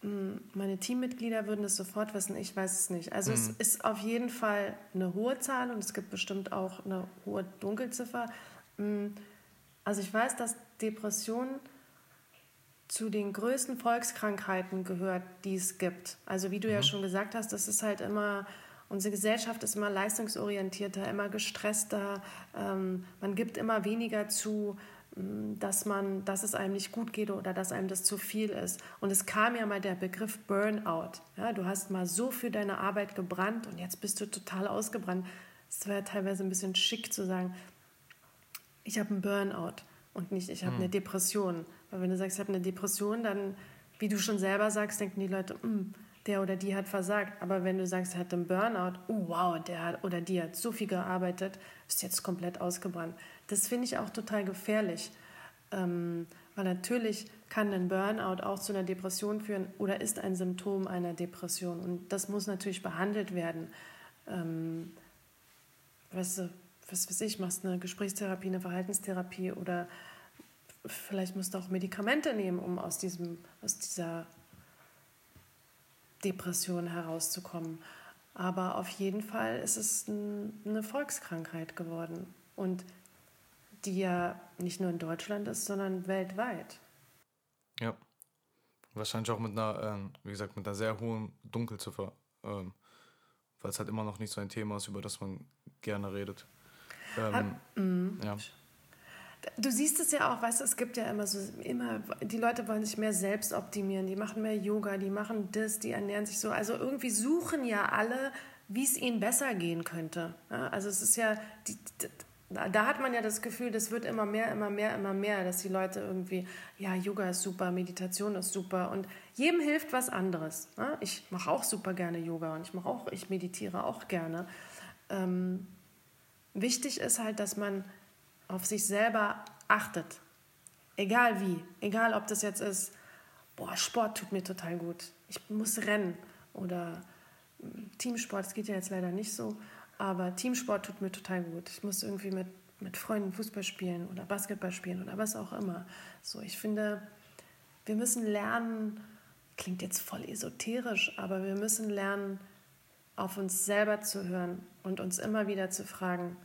Speaker 2: hm, meine Teammitglieder würden es sofort wissen, ich weiß es nicht. Also mhm. es ist auf jeden Fall eine hohe Zahl und es gibt bestimmt auch eine hohe Dunkelziffer. Hm, also ich weiß, dass Depression zu den größten Volkskrankheiten gehört, die es gibt. Also wie du mhm. ja schon gesagt hast, das ist halt immer, unsere Gesellschaft ist immer leistungsorientierter, immer gestresster, ähm, man gibt immer weniger zu dass man, dass es einem nicht gut geht oder dass einem das zu viel ist. Und es kam ja mal der Begriff Burnout. Ja, du hast mal so für deine Arbeit gebrannt und jetzt bist du total ausgebrannt. Es wäre teilweise ein bisschen schick zu sagen, ich habe einen Burnout und nicht, ich habe hm. eine Depression. Weil wenn du sagst, ich habe eine Depression, dann, wie du schon selber sagst, denken die Leute, hm, der oder die hat versagt. Aber wenn du sagst, er hat einen Burnout, oh wow, der hat, oder die hat so viel gearbeitet, ist jetzt komplett ausgebrannt. Das finde ich auch total gefährlich, ähm, weil natürlich kann ein Burnout auch zu einer Depression führen oder ist ein Symptom einer Depression. Und das muss natürlich behandelt werden. Ähm, weißt du, was weiß ich, machst eine Gesprächstherapie, eine Verhaltenstherapie oder vielleicht musst du auch Medikamente nehmen, um aus, diesem, aus dieser Depression herauszukommen. Aber auf jeden Fall ist es eine Volkskrankheit geworden. Und die ja nicht nur in Deutschland ist, sondern weltweit.
Speaker 1: Ja. Wahrscheinlich auch mit einer, ähm, wie gesagt, mit einer sehr hohen Dunkelziffer. Ähm, weil es halt immer noch nicht so ein Thema ist, über das man gerne redet. Ähm,
Speaker 2: mm. ja. Du siehst es ja auch, weißt du, es gibt ja immer so, immer, die Leute wollen sich mehr selbst optimieren, die machen mehr Yoga, die machen das, die ernähren sich so. Also irgendwie suchen ja alle, wie es ihnen besser gehen könnte. Ja, also es ist ja, die, Da hat man ja das Gefühl, das wird immer mehr, immer mehr, immer mehr, dass die Leute irgendwie, ja, Yoga ist super, Meditation ist super und jedem hilft was anderes. Ne? Ich mache auch super gerne Yoga und ich mache auch, ich meditiere auch gerne. Ähm, wichtig ist halt, dass man auf sich selber achtet. Egal wie, egal ob das jetzt ist, boah, Sport tut mir total gut. Ich muss rennen oder hm, Teamsport, das geht ja jetzt leider nicht so, aber Teamsport tut mir total gut. Ich muss irgendwie mit, mit Freunden Fußball spielen oder Basketball spielen oder was auch immer. So, ich finde, wir müssen lernen, klingt jetzt voll esoterisch, aber wir müssen lernen, auf uns selber zu hören und uns immer wieder zu fragen,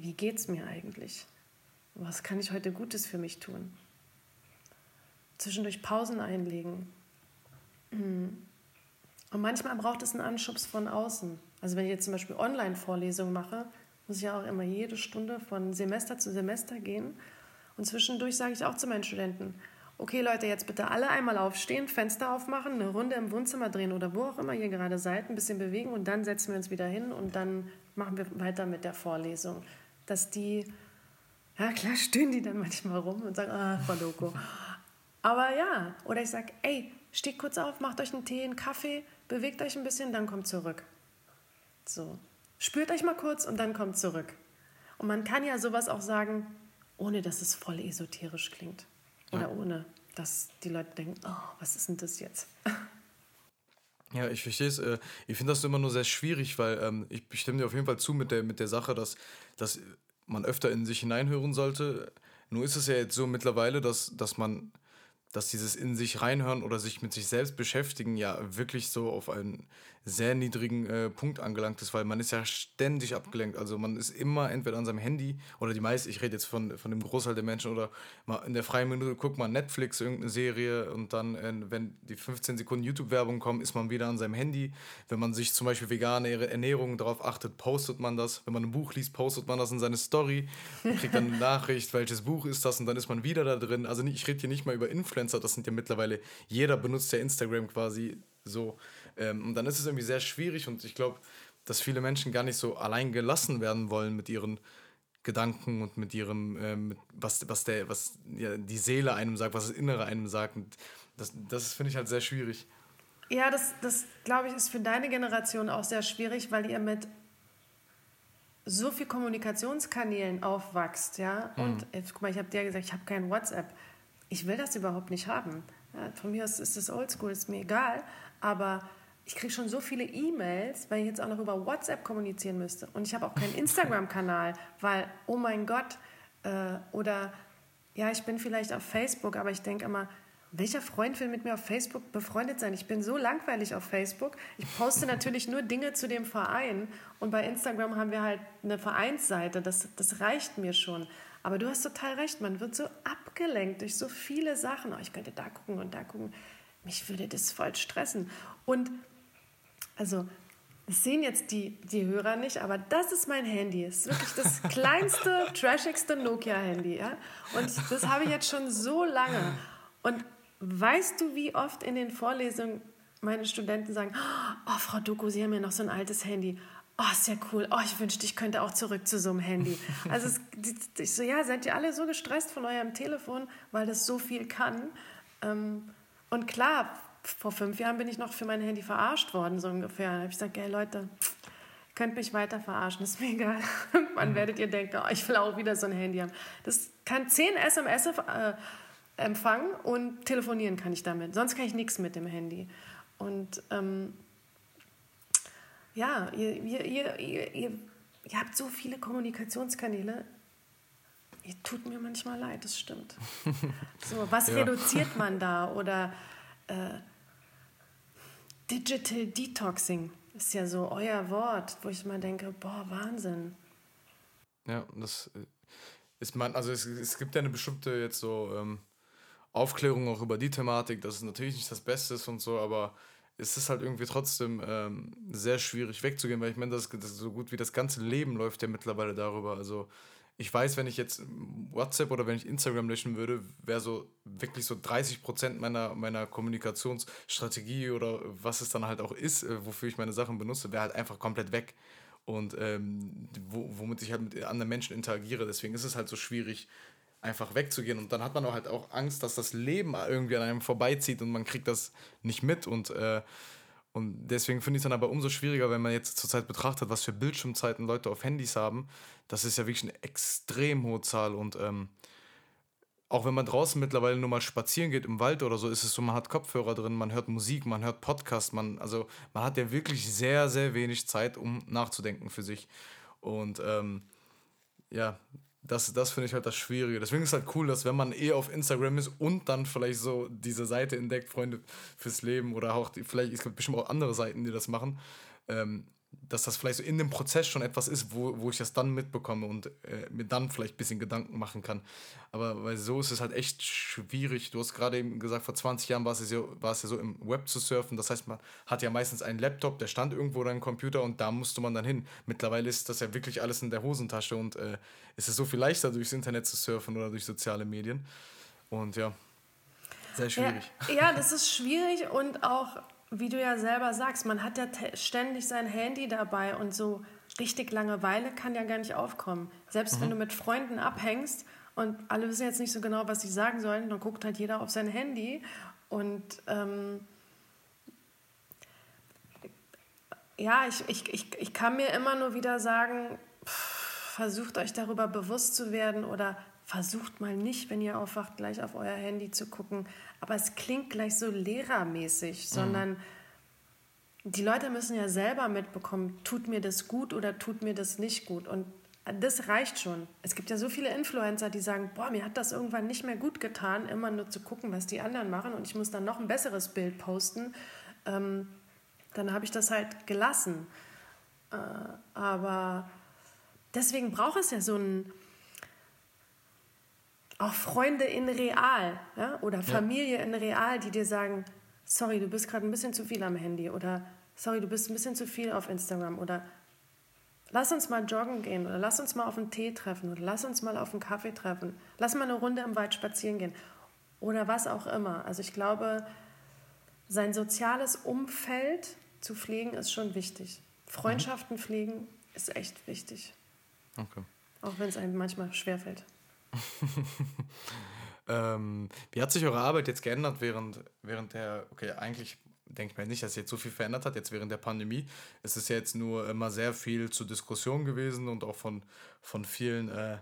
Speaker 2: wie geht es mir eigentlich? Was kann ich heute Gutes für mich tun? Zwischendurch Pausen einlegen. Und manchmal braucht es einen Anschubs von außen. Also wenn ich jetzt zum Beispiel Online-Vorlesungen mache, muss ich ja auch immer jede Stunde von Semester zu Semester gehen. Und zwischendurch sage ich auch zu meinen Studenten, okay Leute, jetzt bitte alle einmal aufstehen, Fenster aufmachen, eine Runde im Wohnzimmer drehen oder wo auch immer ihr gerade seid, ein bisschen bewegen und dann setzen wir uns wieder hin und dann machen wir weiter mit der Vorlesung. Dass die, ja klar stöhnen die dann manchmal rum und sagen, ah, Frau Loco. Aber ja, oder ich sage, ey, steht kurz auf, macht euch einen Tee, einen Kaffee, bewegt euch ein bisschen, dann kommt zurück. So. Spürt euch mal kurz und dann kommt zurück. Und man kann ja sowas auch sagen, ohne dass es voll esoterisch klingt. Oder ja. ohne, dass die Leute denken, oh, was ist denn das jetzt?
Speaker 1: Ja, ich verstehe es. Äh, ich finde das immer nur sehr schwierig, weil ähm, ich stimme dir auf jeden Fall zu mit der, mit der Sache, dass, dass man öfter in sich hineinhören sollte. Nur ist es ja jetzt so mittlerweile, dass, dass man dass dieses in sich reinhören oder sich mit sich selbst beschäftigen ja wirklich so auf einen sehr niedrigen äh, Punkt angelangt ist, weil man ist ja ständig abgelenkt. Also man ist immer entweder an seinem Handy oder die meisten, ich rede jetzt von, von dem Großteil der Menschen oder in der freien Minute guckt man Netflix, irgendeine Serie und dann, äh, wenn die 15 Sekunden YouTube-Werbung kommen, ist man wieder an seinem Handy. Wenn man sich zum Beispiel vegane Ernährung darauf achtet, postet man das. Wenn man ein Buch liest, postet man das in seine Story, kriegt dann eine Nachricht, welches Buch ist das und dann ist man wieder da drin. Also ich rede hier nicht mal über Influencer, das sind ja mittlerweile, jeder benutzt ja Instagram quasi so. Ähm, und dann ist es irgendwie sehr schwierig und ich glaube, dass viele Menschen gar nicht so allein gelassen werden wollen mit ihren Gedanken und mit ihrem, ähm, was, was, der, was ja, die Seele einem sagt, was das Innere einem sagt. Und das, das finde ich halt sehr schwierig.
Speaker 2: Ja, das, das glaube ich, ist für deine Generation auch sehr schwierig, weil ihr mit so viel Kommunikationskanälen aufwachst, ja. Mhm. Und jetzt, guck mal, ich habe dir gesagt, ich habe kein WhatsApp. Ich will das überhaupt nicht haben. Ja, von mir aus ist das Oldschool, ist mir egal. Aber ich kriege schon so viele E-Mails, weil ich jetzt auch noch über WhatsApp kommunizieren müsste. Und ich habe auch keinen Instagram-Kanal, weil, oh mein Gott, äh, oder ja, ich bin vielleicht auf Facebook, aber ich denke immer, welcher Freund will mit mir auf Facebook befreundet sein? Ich bin so langweilig auf Facebook. Ich poste natürlich nur Dinge zu dem Verein und bei Instagram haben wir halt eine Vereinsseite. Das, das reicht mir schon. Aber du hast total recht, man wird so abgelenkt durch so viele Sachen. Oh, ich könnte da gucken und da gucken. Mich würde das voll stressen. Und also das sehen jetzt die, die Hörer nicht, aber das ist mein Handy. Es ist wirklich das kleinste, trashigste Nokia-Handy. Ja? Und das habe ich jetzt schon so lange. Und weißt du, wie oft in den Vorlesungen meine Studenten sagen, oh, Frau Doku, Sie haben ja noch so ein altes Handy. Oh, sehr cool. Oh, ich wünschte, ich könnte auch zurück zu so einem Handy. Also es, ich so, ja, seid ihr alle so gestresst von eurem Telefon, weil das so viel kann. Ähm, und klar, vor fünf Jahren bin ich noch für mein Handy verarscht worden, so ungefähr. Da habe ich gesagt, hey Leute, ihr könnt mich weiter verarschen, ist mir egal. Wann mhm. werdet ihr denken, oh, ich will auch wieder so ein Handy haben. Das kann zehn SMS äh, empfangen und telefonieren kann ich damit. Sonst kann ich nichts mit dem Handy. Und ähm, ja, ihr, ihr, ihr, ihr, ihr habt so viele Kommunikationskanäle. Ihr tut mir manchmal leid, das stimmt. So, was ja. reduziert man da? Oder äh, Digital Detoxing ist ja so euer Wort, wo ich mal denke, boah, Wahnsinn.
Speaker 1: Ja, das äh, ist man, also es, es gibt ja eine bestimmte jetzt so ähm, Aufklärung auch über die Thematik, dass es natürlich nicht das Beste ist und so, aber es ist halt irgendwie trotzdem ähm, sehr schwierig wegzugehen, weil ich meine, das, das so gut wie das ganze Leben läuft ja mittlerweile darüber. Also ich weiß, wenn ich jetzt WhatsApp oder wenn ich Instagram löschen würde, wäre so wirklich so 30 Prozent meiner, meiner Kommunikationsstrategie oder was es dann halt auch ist, äh, wofür ich meine Sachen benutze, wäre halt einfach komplett weg. und ähm, wo, womit ich halt mit anderen Menschen interagiere. Deswegen ist es halt so schwierig, einfach wegzugehen. Und dann hat man auch halt auch Angst, dass das Leben irgendwie an einem vorbeizieht und man kriegt das nicht mit. Und, äh, und deswegen finde ich es dann aber umso schwieriger, wenn man jetzt zurzeit betrachtet, was für Bildschirmzeiten Leute auf Handys haben. Das ist ja wirklich eine extrem hohe Zahl. Und ähm, auch wenn man draußen mittlerweile nur mal spazieren geht im Wald oder so, ist es so, man hat Kopfhörer drin, man hört Musik, man hört Podcast, man, also man hat ja wirklich sehr, sehr wenig Zeit, um nachzudenken für sich. Und ähm, ja, das, das finde ich halt das Schwierige. Deswegen ist es halt cool, dass wenn man eh auf Instagram ist und dann vielleicht so diese Seite entdeckt, Freunde fürs Leben oder auch die, vielleicht, es gibt bestimmt auch andere Seiten, die das machen, ähm, dass das vielleicht so in dem Prozess schon etwas ist, wo, wo ich das dann mitbekomme und äh, mir dann vielleicht ein bisschen Gedanken machen kann. Aber weil so ist es halt echt schwierig. Du hast gerade eben gesagt, vor 20 Jahren war es, ja, war es ja so im Web zu surfen. Das heißt, man hat ja meistens einen Laptop, der stand irgendwo oder ein Computer und da musste man dann hin. Mittlerweile ist das ja wirklich alles in der Hosentasche und äh, es ist so viel leichter, durchs Internet zu surfen oder durch soziale Medien. Und ja, sehr schwierig.
Speaker 2: Ja, ja das ist schwierig und auch wie du ja selber sagst, man hat ja ständig sein Handy dabei und so richtig Langeweile kann ja gar nicht aufkommen. Selbst mhm. wenn du mit Freunden abhängst und alle wissen jetzt nicht so genau, was sie sagen sollen, dann guckt halt jeder auf sein Handy und ähm, ja, ich, ich, ich, ich kann mir immer nur wieder sagen, pff, versucht euch darüber bewusst zu werden oder versucht mal nicht, wenn ihr aufwacht, gleich auf euer Handy zu gucken. Aber es klingt gleich so lehrermäßig, mhm. sondern die Leute müssen ja selber mitbekommen, tut mir das gut oder tut mir das nicht gut. Und das reicht schon. Es gibt ja so viele Influencer, die sagen, boah, mir hat das irgendwann nicht mehr gut getan, immer nur zu gucken, was die anderen machen und ich muss dann noch ein besseres Bild posten. Ähm, dann habe ich das halt gelassen. Äh, aber deswegen braucht es ja so ein auch Freunde in real ja? oder Familie ja. in real, die dir sagen, sorry, du bist gerade ein bisschen zu viel am Handy oder sorry, du bist ein bisschen zu viel auf Instagram oder lass uns mal joggen gehen oder lass uns mal auf einen Tee treffen oder lass uns mal auf einen Kaffee treffen, lass mal eine Runde im Wald spazieren gehen oder was auch immer. Also ich glaube, sein soziales Umfeld zu pflegen ist schon wichtig. Freundschaften mhm. pflegen ist echt wichtig. Okay. Auch wenn es einem manchmal schwerfällt.
Speaker 1: ähm, wie hat sich eure Arbeit jetzt geändert während, während der, okay, eigentlich denke ich mir nicht, dass sich jetzt so viel verändert hat, jetzt während der Pandemie. Es ist ja jetzt nur immer sehr viel zur Diskussion gewesen und auch von, von vielen äh,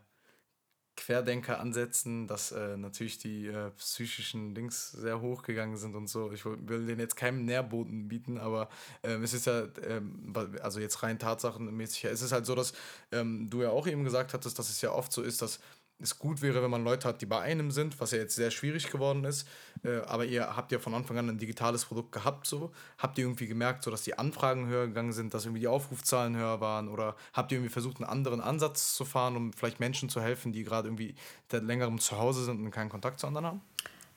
Speaker 1: Querdenker-Ansätzen, dass äh, natürlich die äh, psychischen Links sehr hoch gegangen sind und so. Ich will denen jetzt keinen Nährboden bieten, aber ähm, es ist ja, ähm, also jetzt rein tatsachenmäßig, es ist halt so, dass ähm, du ja auch eben gesagt hattest, dass es ja oft so ist, dass es gut wäre, wenn man Leute hat, die bei einem sind, was ja jetzt sehr schwierig geworden ist. Äh, aber ihr habt ja von Anfang an ein digitales Produkt gehabt, so. Habt ihr irgendwie gemerkt, so dass die Anfragen höher gegangen sind, dass irgendwie die Aufrufzahlen höher waren? Oder habt ihr irgendwie versucht, einen anderen Ansatz zu fahren, um vielleicht Menschen zu helfen, die gerade irgendwie seit längerem zu Hause sind und keinen Kontakt zu anderen haben?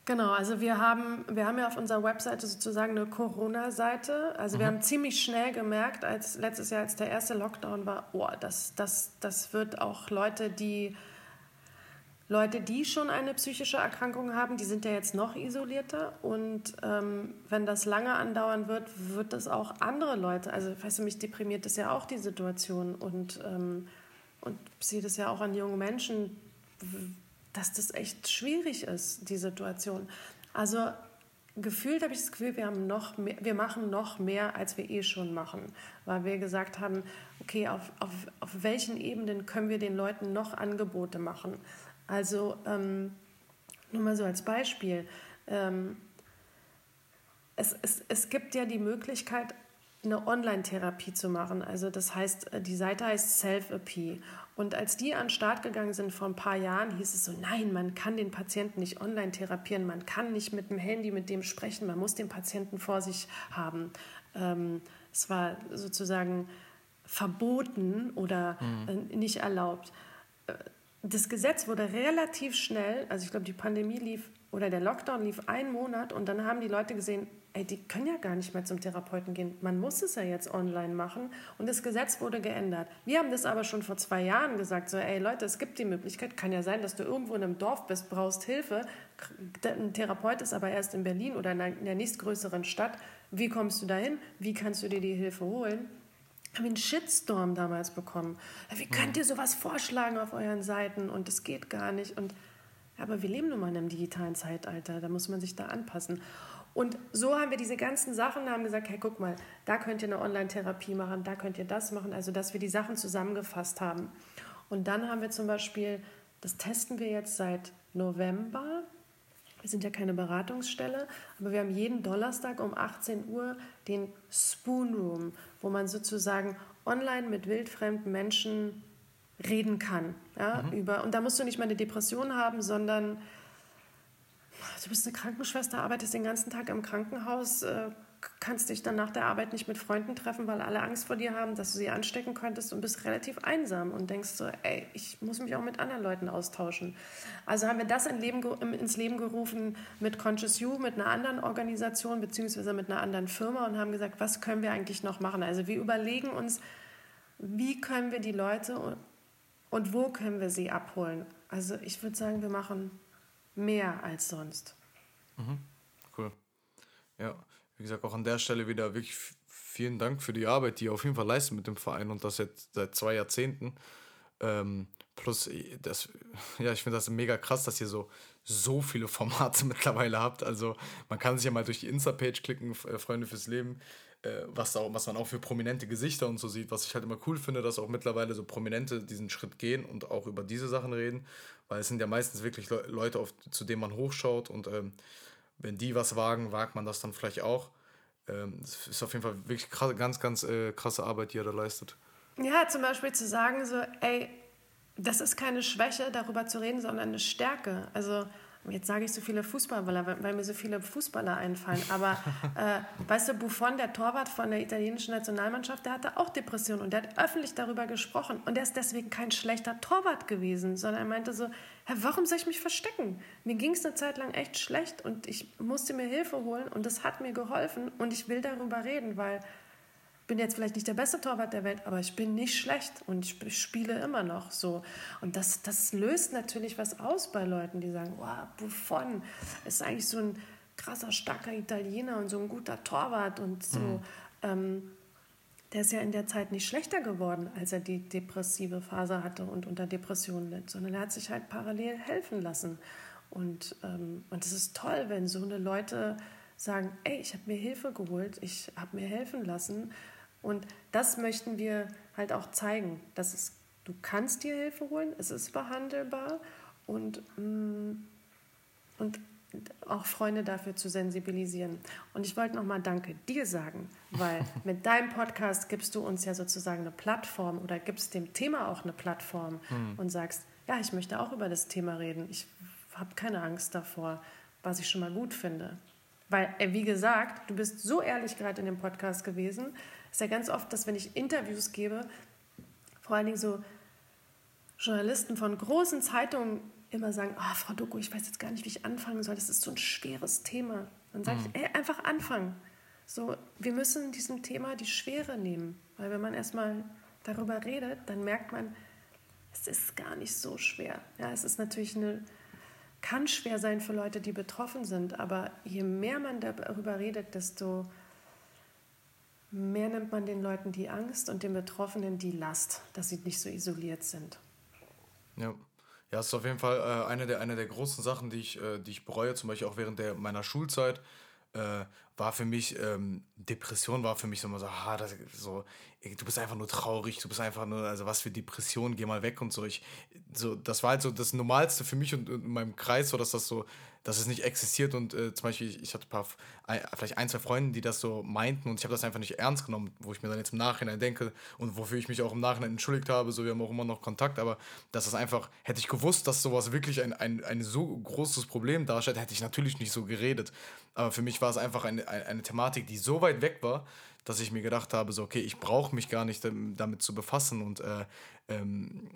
Speaker 2: Genau, also wir haben, wir haben ja auf unserer Webseite sozusagen eine Corona-Seite. Also mhm. wir haben ziemlich schnell gemerkt, als letztes Jahr, als der erste Lockdown war, oh, das, das, das wird auch Leute, die Leute, die schon eine psychische Erkrankung haben, die sind ja jetzt noch isolierter. Und ähm, wenn das lange andauern wird, wird das auch andere Leute, also weißt du, mich deprimiert das ja auch die Situation. Und, ähm, und sehe das ja auch an jungen Menschen, dass das echt schwierig ist, die Situation. Also gefühlt habe ich das Gefühl, wir, haben noch mehr, wir machen noch mehr, als wir eh schon machen. Weil wir gesagt haben, okay, auf, auf, auf welchen Ebenen können wir den Leuten noch Angebote machen? Also ähm, nur mal so als Beispiel. Ähm, es, es, es gibt ja die Möglichkeit, eine Online-Therapie zu machen. Also das heißt, äh, die Seite heißt Self-AP. Und als die an den Start gegangen sind vor ein paar Jahren, hieß es so, nein, man kann den Patienten nicht online therapieren, man kann nicht mit dem Handy mit dem sprechen, man muss den Patienten vor sich haben. Ähm, es war sozusagen verboten oder mhm. äh, nicht erlaubt. Das Gesetz wurde relativ schnell, also ich glaube, die Pandemie lief oder der Lockdown lief einen Monat und dann haben die Leute gesehen, ey, die können ja gar nicht mehr zum Therapeuten gehen. Man muss es ja jetzt online machen und das Gesetz wurde geändert. Wir haben das aber schon vor zwei Jahren gesagt, so, ey Leute, es gibt die Möglichkeit, kann ja sein, dass du irgendwo in einem Dorf bist, brauchst Hilfe, ein Therapeut ist aber erst in Berlin oder in der nächstgrößeren Stadt. Wie kommst du dahin? Wie kannst du dir die Hilfe holen? Haben einen Shitstorm damals bekommen. Wie könnt ihr sowas vorschlagen auf euren Seiten und das geht gar nicht. Und, aber wir leben nun mal in einem digitalen Zeitalter, da muss man sich da anpassen. Und so haben wir diese ganzen Sachen, haben gesagt, hey, guck mal, da könnt ihr eine Online-Therapie machen, da könnt ihr das machen, also dass wir die Sachen zusammengefasst haben. Und dann haben wir zum Beispiel, das testen wir jetzt seit November, wir sind ja keine Beratungsstelle, aber wir haben jeden Donnerstag um 18 Uhr den Spoon Room, wo man sozusagen online mit wildfremden Menschen reden kann. Ja, mhm. über, und da musst du nicht mal eine Depression haben, sondern du bist eine Krankenschwester, arbeitest den ganzen Tag im Krankenhaus, äh, kannst dich dann nach der Arbeit nicht mit Freunden treffen, weil alle Angst vor dir haben, dass du sie anstecken könntest und bist relativ einsam und denkst so, ey, ich muss mich auch mit anderen Leuten austauschen. Also haben wir das in Leben, ins Leben gerufen mit Conscious You, mit einer anderen Organisation beziehungsweise mit einer anderen Firma und haben gesagt, was können wir eigentlich noch machen? Also wir überlegen uns, wie können wir die Leute und, wo können wir sie abholen? Also ich würde sagen, wir machen mehr als sonst.
Speaker 1: Mhm. Cool. Ja wie gesagt, auch an der Stelle wieder wirklich vielen Dank für die Arbeit, die ihr auf jeden Fall leistet mit dem Verein und das jetzt seit zwei Jahrzehnten. Ähm, plus, das, ja, ich finde das mega krass, dass ihr so, so viele Formate mittlerweile habt. Also, man kann sich ja mal durch die Insta-Page klicken, äh, Freunde fürs Leben, äh, was, auch, was man auch für prominente Gesichter und so sieht. Was ich halt immer cool finde, dass auch mittlerweile so Prominente diesen Schritt gehen und auch über diese Sachen reden, weil es sind ja meistens wirklich Le Leute, auf, zu denen man hochschaut und ähm, wenn die was wagen, wagt man das dann vielleicht auch. Ähm, das ist auf jeden Fall wirklich krass, ganz, ganz äh, krasse Arbeit, die er da leistet.
Speaker 2: Ja, zum Beispiel zu sagen, so, ey, das ist keine Schwäche, darüber zu reden, sondern eine Stärke. Also Jetzt sage ich so viele Fußballer, weil mir so viele Fußballer einfallen. Aber äh, weißt du, Buffon, der Torwart von der italienischen Nationalmannschaft, der hatte auch Depressionen und der hat öffentlich darüber gesprochen. Und der ist deswegen kein schlechter Torwart gewesen, sondern er meinte so, Herr, warum soll ich mich verstecken? Mir ging es eine Zeit lang echt schlecht und ich musste mir Hilfe holen und das hat mir geholfen und ich will darüber reden, weil bin jetzt vielleicht nicht der beste Torwart der Welt, aber ich bin nicht schlecht und ich spiele immer noch so. Und das, das löst natürlich was aus bei Leuten, die sagen, wow, Buffon ist eigentlich so ein krasser, starker Italiener und so ein guter Torwart und so. Mhm. Ähm, der ist ja in der Zeit nicht schlechter geworden, als er die depressive Phase hatte und unter Depressionen litt, sondern er hat sich halt parallel helfen lassen. Und, ähm, und es ist toll, wenn so eine Leute sagen, ey, ich habe mir Hilfe geholt, ich habe mir helfen lassen und das möchten wir halt auch zeigen, dass es, du kannst dir Hilfe holen, es ist behandelbar und, mm, und auch Freunde dafür zu sensibilisieren. Und ich wollte nochmal Danke dir sagen, weil mit deinem Podcast gibst du uns ja sozusagen eine Plattform oder gibst dem Thema auch eine Plattform hm. und sagst, ja, ich möchte auch über das Thema reden. Ich habe keine Angst davor, was ich schon mal gut finde. Weil, wie gesagt, du bist so ehrlich gerade in dem Podcast gewesen, ist ja ganz oft, dass wenn ich Interviews gebe, vor allen Dingen so Journalisten von großen Zeitungen immer sagen, oh, Frau Doku, ich weiß jetzt gar nicht, wie ich anfangen soll, das ist so ein schweres Thema. Dann sage mhm. ich, ey, einfach anfangen. So, wir müssen diesem Thema die Schwere nehmen, weil wenn man erstmal darüber redet, dann merkt man, es ist gar nicht so schwer. Ja, es ist natürlich eine, kann schwer sein für Leute, die betroffen sind, aber je mehr man darüber redet, desto mehr nimmt man den Leuten die Angst und den Betroffenen die Last, dass sie nicht so isoliert sind.
Speaker 1: Ja. Ja, das ist auf jeden Fall äh, eine, der, eine der großen Sachen, die ich, äh, die ich bereue, zum Beispiel auch während der, meiner Schulzeit, äh, war für mich, ähm, Depression war für mich so immer so, ah, das, so, du bist einfach nur traurig, du bist einfach nur, also was für Depression, geh mal weg und so. Ich, so das war halt so das Normalste für mich und in meinem Kreis, so dass das so, dass es nicht existiert und äh, zum Beispiel, ich hatte ein paar, vielleicht ein, zwei Freunde, die das so meinten und ich habe das einfach nicht ernst genommen, wo ich mir dann jetzt im Nachhinein denke und wofür ich mich auch im Nachhinein entschuldigt habe, so wir haben auch immer noch Kontakt, aber dass das einfach, hätte ich gewusst, dass sowas wirklich ein, ein, ein so großes Problem darstellt, hätte ich natürlich nicht so geredet. Aber für mich war es einfach eine, eine, eine Thematik, die so weit weg war, dass ich mir gedacht habe, so, okay, ich brauche mich gar nicht damit zu befassen und äh, ähm,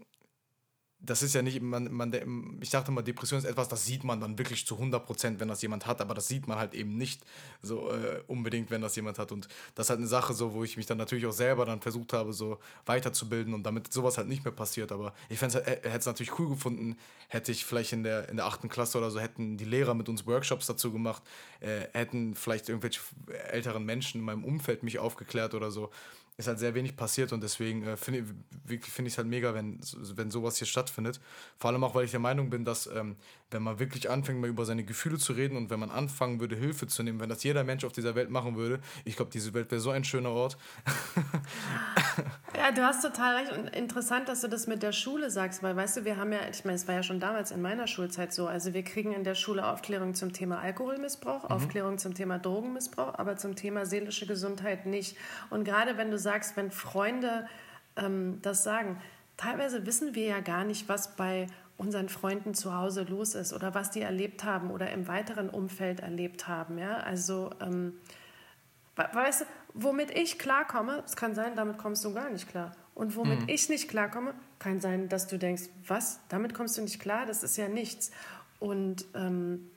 Speaker 1: das ist ja nicht, man, man, ich dachte mal, Depression ist etwas, das sieht man dann wirklich zu 100 Prozent, wenn das jemand hat, aber das sieht man halt eben nicht so äh, unbedingt, wenn das jemand hat. Und das ist halt eine Sache, so, wo ich mich dann natürlich auch selber dann versucht habe, so weiterzubilden und damit sowas halt nicht mehr passiert. Aber ich fände es hätte es natürlich cool gefunden, hätte ich vielleicht in der, in der achten Klasse oder so, hätten die Lehrer mit uns Workshops dazu gemacht, äh, hätten vielleicht irgendwelche älteren Menschen in meinem Umfeld mich aufgeklärt oder so. Ist halt sehr wenig passiert und deswegen äh, finde find ich es halt mega, wenn, wenn sowas hier stattfindet. Vor allem auch, weil ich der Meinung bin, dass ähm, wenn man wirklich anfängt, mal über seine Gefühle zu reden und wenn man anfangen würde, Hilfe zu nehmen, wenn das jeder Mensch auf dieser Welt machen würde, ich glaube, diese Welt wäre so ein schöner Ort.
Speaker 2: ja, du hast total recht und interessant, dass du das mit der Schule sagst, weil weißt du, wir haben ja, ich meine, es war ja schon damals in meiner Schulzeit so, also wir kriegen in der Schule Aufklärung zum Thema Alkoholmissbrauch, mhm. Aufklärung zum Thema Drogenmissbrauch, aber zum Thema seelische Gesundheit nicht. Und gerade wenn du sagst, wenn Freunde ähm, das sagen, teilweise wissen wir ja gar nicht, was bei unseren Freunden zu Hause los ist oder was die erlebt haben oder im weiteren Umfeld erlebt haben. Ja? Also, ähm, weißt du, womit ich klarkomme, es kann sein, damit kommst du gar nicht klar. Und womit mhm. ich nicht klarkomme, kann sein, dass du denkst, was, damit kommst du nicht klar, das ist ja nichts. Und ähm,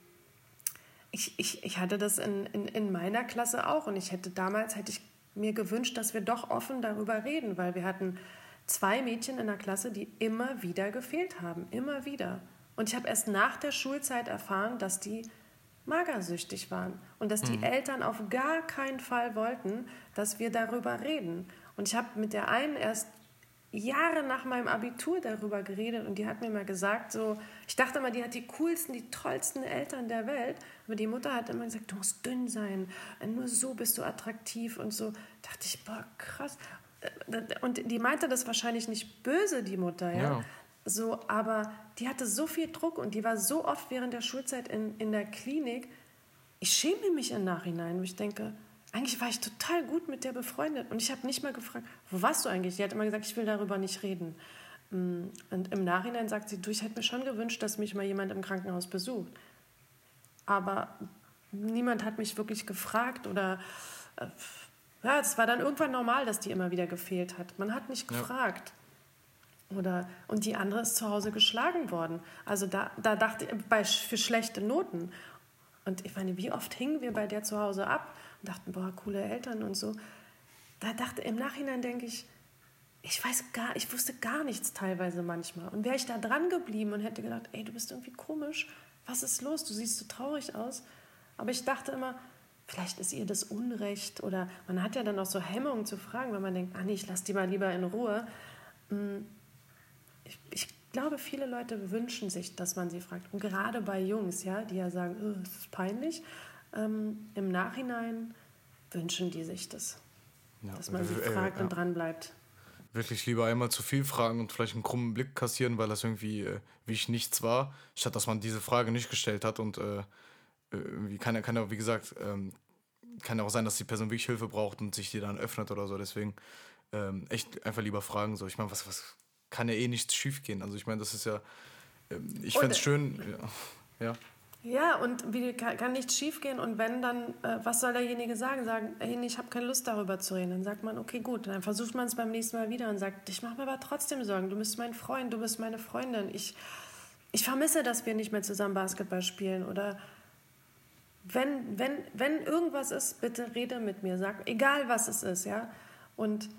Speaker 2: ich, ich, ich hatte das in, in, in meiner Klasse auch und ich hätte damals, hätte ich mir gewünscht, dass wir doch offen darüber reden, weil wir hatten zwei Mädchen in der Klasse, die immer wieder gefehlt haben, immer wieder. Und ich habe erst nach der Schulzeit erfahren, dass die magersüchtig waren und dass die mhm. Eltern auf gar keinen Fall wollten, dass wir darüber reden. Und ich habe mit der einen erst Jahre nach meinem Abitur darüber geredet und die hat mir mal gesagt, so, ich dachte immer, die hat die coolsten, die tollsten Eltern der Welt, aber die Mutter hat immer gesagt, du musst dünn sein, nur so bist du attraktiv und so. Da dachte ich, boah, krass. Und die meinte das wahrscheinlich nicht böse, die Mutter, ja. ja. So, aber die hatte so viel Druck und die war so oft während der Schulzeit in, in der Klinik. Ich schäme mich im Nachhinein, wo ich denke, eigentlich war ich total gut mit der befreundet und ich habe nicht mal gefragt, wo warst du eigentlich? Die hat immer gesagt, ich will darüber nicht reden. Mm, und im Nachhinein sagt sie, du, ich hätte mir schon gewünscht, dass mich mal jemand im Krankenhaus besucht. Aber niemand hat mich wirklich gefragt oder äh, ja, es war dann irgendwann normal, dass die immer wieder gefehlt hat. Man hat nicht gefragt. Ja. Oder, und die andere ist zu Hause geschlagen worden. Also da, da dachte ich, bei, für schlechte Noten. Und ich meine, wie oft hingen wir bei der zu Hause ab und dachten, boah, coole Eltern und so. Da dachte im Nachhinein denke ich, ich weiß gar, ich wusste gar nichts teilweise manchmal. Und wäre ich da dran geblieben und hätte gedacht, ey, du bist irgendwie komisch, was ist los? Du siehst so traurig aus. Aber ich dachte immer, vielleicht ist ihr das Unrecht oder man hat ja dann auch so Hemmungen zu fragen, wenn man denkt, ah nee, ich lasse die mal lieber in Ruhe. Ich, ich, glaube, viele Leute wünschen sich, dass man sie fragt. Und gerade bei Jungs, ja, die ja sagen, oh, das ist peinlich, ähm, im Nachhinein wünschen die sich das, ja, dass man sie äh, fragt äh, und dran bleibt.
Speaker 1: Wirklich lieber einmal zu viel fragen und vielleicht einen krummen Blick kassieren, weil das irgendwie äh, wie ich nichts war, statt dass man diese Frage nicht gestellt hat und äh, irgendwie kann ja, kann ja, wie gesagt, ähm, kann ja auch sein, dass die Person wirklich Hilfe braucht und sich dir dann öffnet oder so. Deswegen ähm, echt einfach lieber fragen. So, ich meine, was, was kann ja eh nichts schief gehen. Also ich meine, das ist ja, ähm, ich fände es schön, ja. ja.
Speaker 2: Ja, und wie kann, kann nichts schiefgehen und wenn dann, äh, was soll derjenige sagen? Sagen, hey, ich habe keine Lust darüber zu reden. Dann sagt man, okay, gut, dann versucht man es beim nächsten Mal wieder und sagt, ich mache mir aber trotzdem Sorgen. Du bist mein Freund, du bist meine Freundin. Ich, ich vermisse, dass wir nicht mehr zusammen Basketball spielen oder wenn, wenn, wenn irgendwas ist, bitte rede mit mir, sag, egal was es ist, ja. Und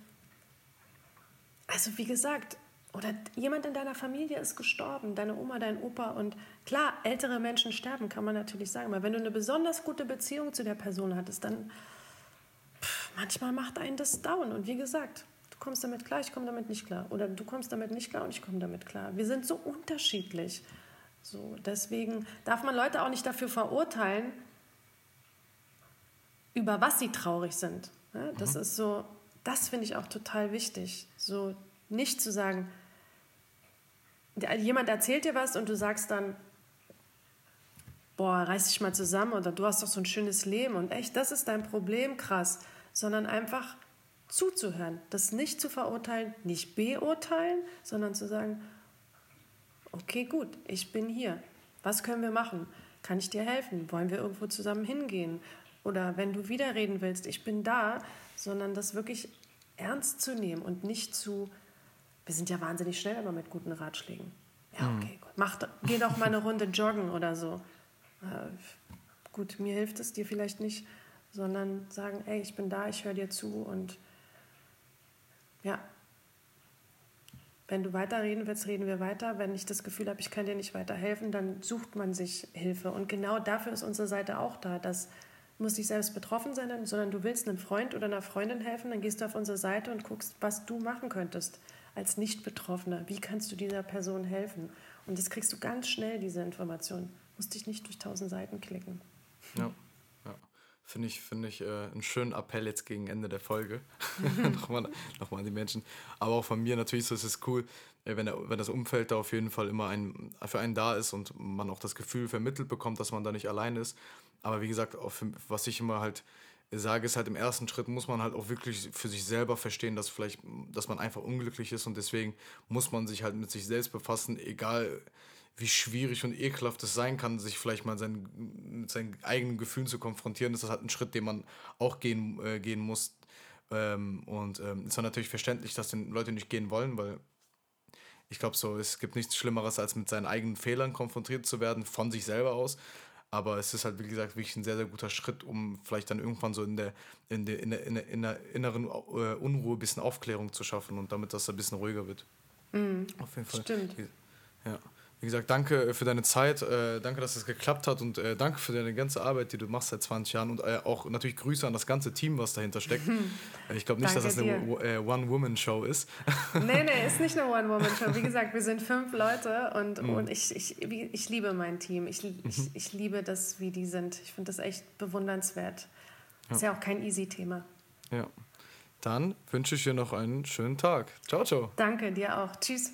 Speaker 2: also wie gesagt, oder jemand in deiner Familie ist gestorben, deine Oma, dein Opa und klar, ältere Menschen sterben, kann man natürlich sagen, aber wenn du eine besonders gute Beziehung zu der Person hattest, dann pff, manchmal macht einen das down und wie gesagt, du kommst damit klar, ich komme damit nicht klar oder du kommst damit nicht klar und ich komme damit klar. Wir sind so unterschiedlich. So, deswegen darf man Leute auch nicht dafür verurteilen, über was sie traurig sind. Das mhm. ist so, das finde ich auch total wichtig. So nicht zu sagen, jemand erzählt dir was und du sagst dann, boah, reiß dich mal zusammen oder du hast doch so ein schönes Leben und echt, das ist dein Problem, krass, sondern einfach zuzuhören, das nicht zu verurteilen, nicht beurteilen, sondern zu sagen, okay, gut, ich bin hier. Was können wir machen? Kann ich dir helfen? Wollen wir irgendwo zusammen hingehen? oder wenn du wieder reden willst, ich bin da, sondern das wirklich ernst zu nehmen und nicht zu, wir sind ja wahnsinnig schnell immer mit guten Ratschlägen. Ja, mhm. okay, gut. Mach, geh doch mal eine Runde joggen oder so. Äh, gut, mir hilft es dir vielleicht nicht, sondern sagen, ey, ich bin da, ich höre dir zu und ja, wenn du weiterreden willst, reden wir weiter. Wenn ich das Gefühl habe, ich kann dir nicht weiterhelfen, dann sucht man sich Hilfe. Und genau dafür ist unsere Seite auch da, dass musst nicht selbst betroffen sein, sondern du willst einem Freund oder einer Freundin helfen, dann gehst du auf unsere Seite und guckst, was du machen könntest als Nicht-Betroffener. Wie kannst du dieser Person helfen? Und das kriegst du ganz schnell, diese Information. Musst dich nicht durch tausend Seiten klicken.
Speaker 1: Ja, ja. Finde ich, find ich äh, einen schönen Appell jetzt gegen Ende der Folge. nochmal, nochmal an die Menschen. Aber auch von mir natürlich so ist es cool, äh, wenn, der, wenn das Umfeld da auf jeden Fall immer ein, für einen da ist und man auch das Gefühl vermittelt bekommt, dass man da nicht allein ist. Aber wie gesagt, für, was ich immer halt sage, ist halt im ersten Schritt muss man halt auch wirklich für sich selber verstehen, dass vielleicht, dass man einfach unglücklich ist und deswegen muss man sich halt mit sich selbst befassen, egal wie schwierig und ekelhaft es sein kann, sich vielleicht mal sein, mit seinen eigenen Gefühlen zu konfrontieren. Das ist halt ein Schritt, den man auch gehen, äh, gehen muss. Ähm, und ähm, dann natürlich verständlich, dass die Leute nicht gehen wollen, weil ich glaube so, es gibt nichts Schlimmeres, als mit seinen eigenen Fehlern konfrontiert zu werden, von sich selber aus. Aber es ist halt, wie gesagt, wirklich ein sehr, sehr guter Schritt, um vielleicht dann irgendwann so in der, in der, in der, in der, in der inneren äh, Unruhe ein bisschen Aufklärung zu schaffen und damit das ein bisschen ruhiger wird.
Speaker 2: Mhm. Auf jeden Fall. Stimmt.
Speaker 1: Ja. Wie gesagt, danke äh, für deine Zeit, äh, danke, dass es geklappt hat und äh, danke für deine ganze Arbeit, die du machst seit 20 Jahren und äh, auch natürlich Grüße an das ganze Team, was dahinter steckt. Äh, ich glaube nicht, dass das eine äh, One-Woman-Show ist.
Speaker 2: nee, nee, ist nicht eine One-Woman-Show. Wie gesagt, wir sind fünf Leute und, mhm. und ich, ich, ich liebe mein Team. Ich, ich, mhm. ich liebe das, wie die sind. Ich finde das echt bewundernswert. Ja. Ist ja auch kein easy Thema.
Speaker 1: Ja. Dann wünsche ich dir noch einen schönen Tag. Ciao, ciao.
Speaker 2: Danke, dir auch. Tschüss.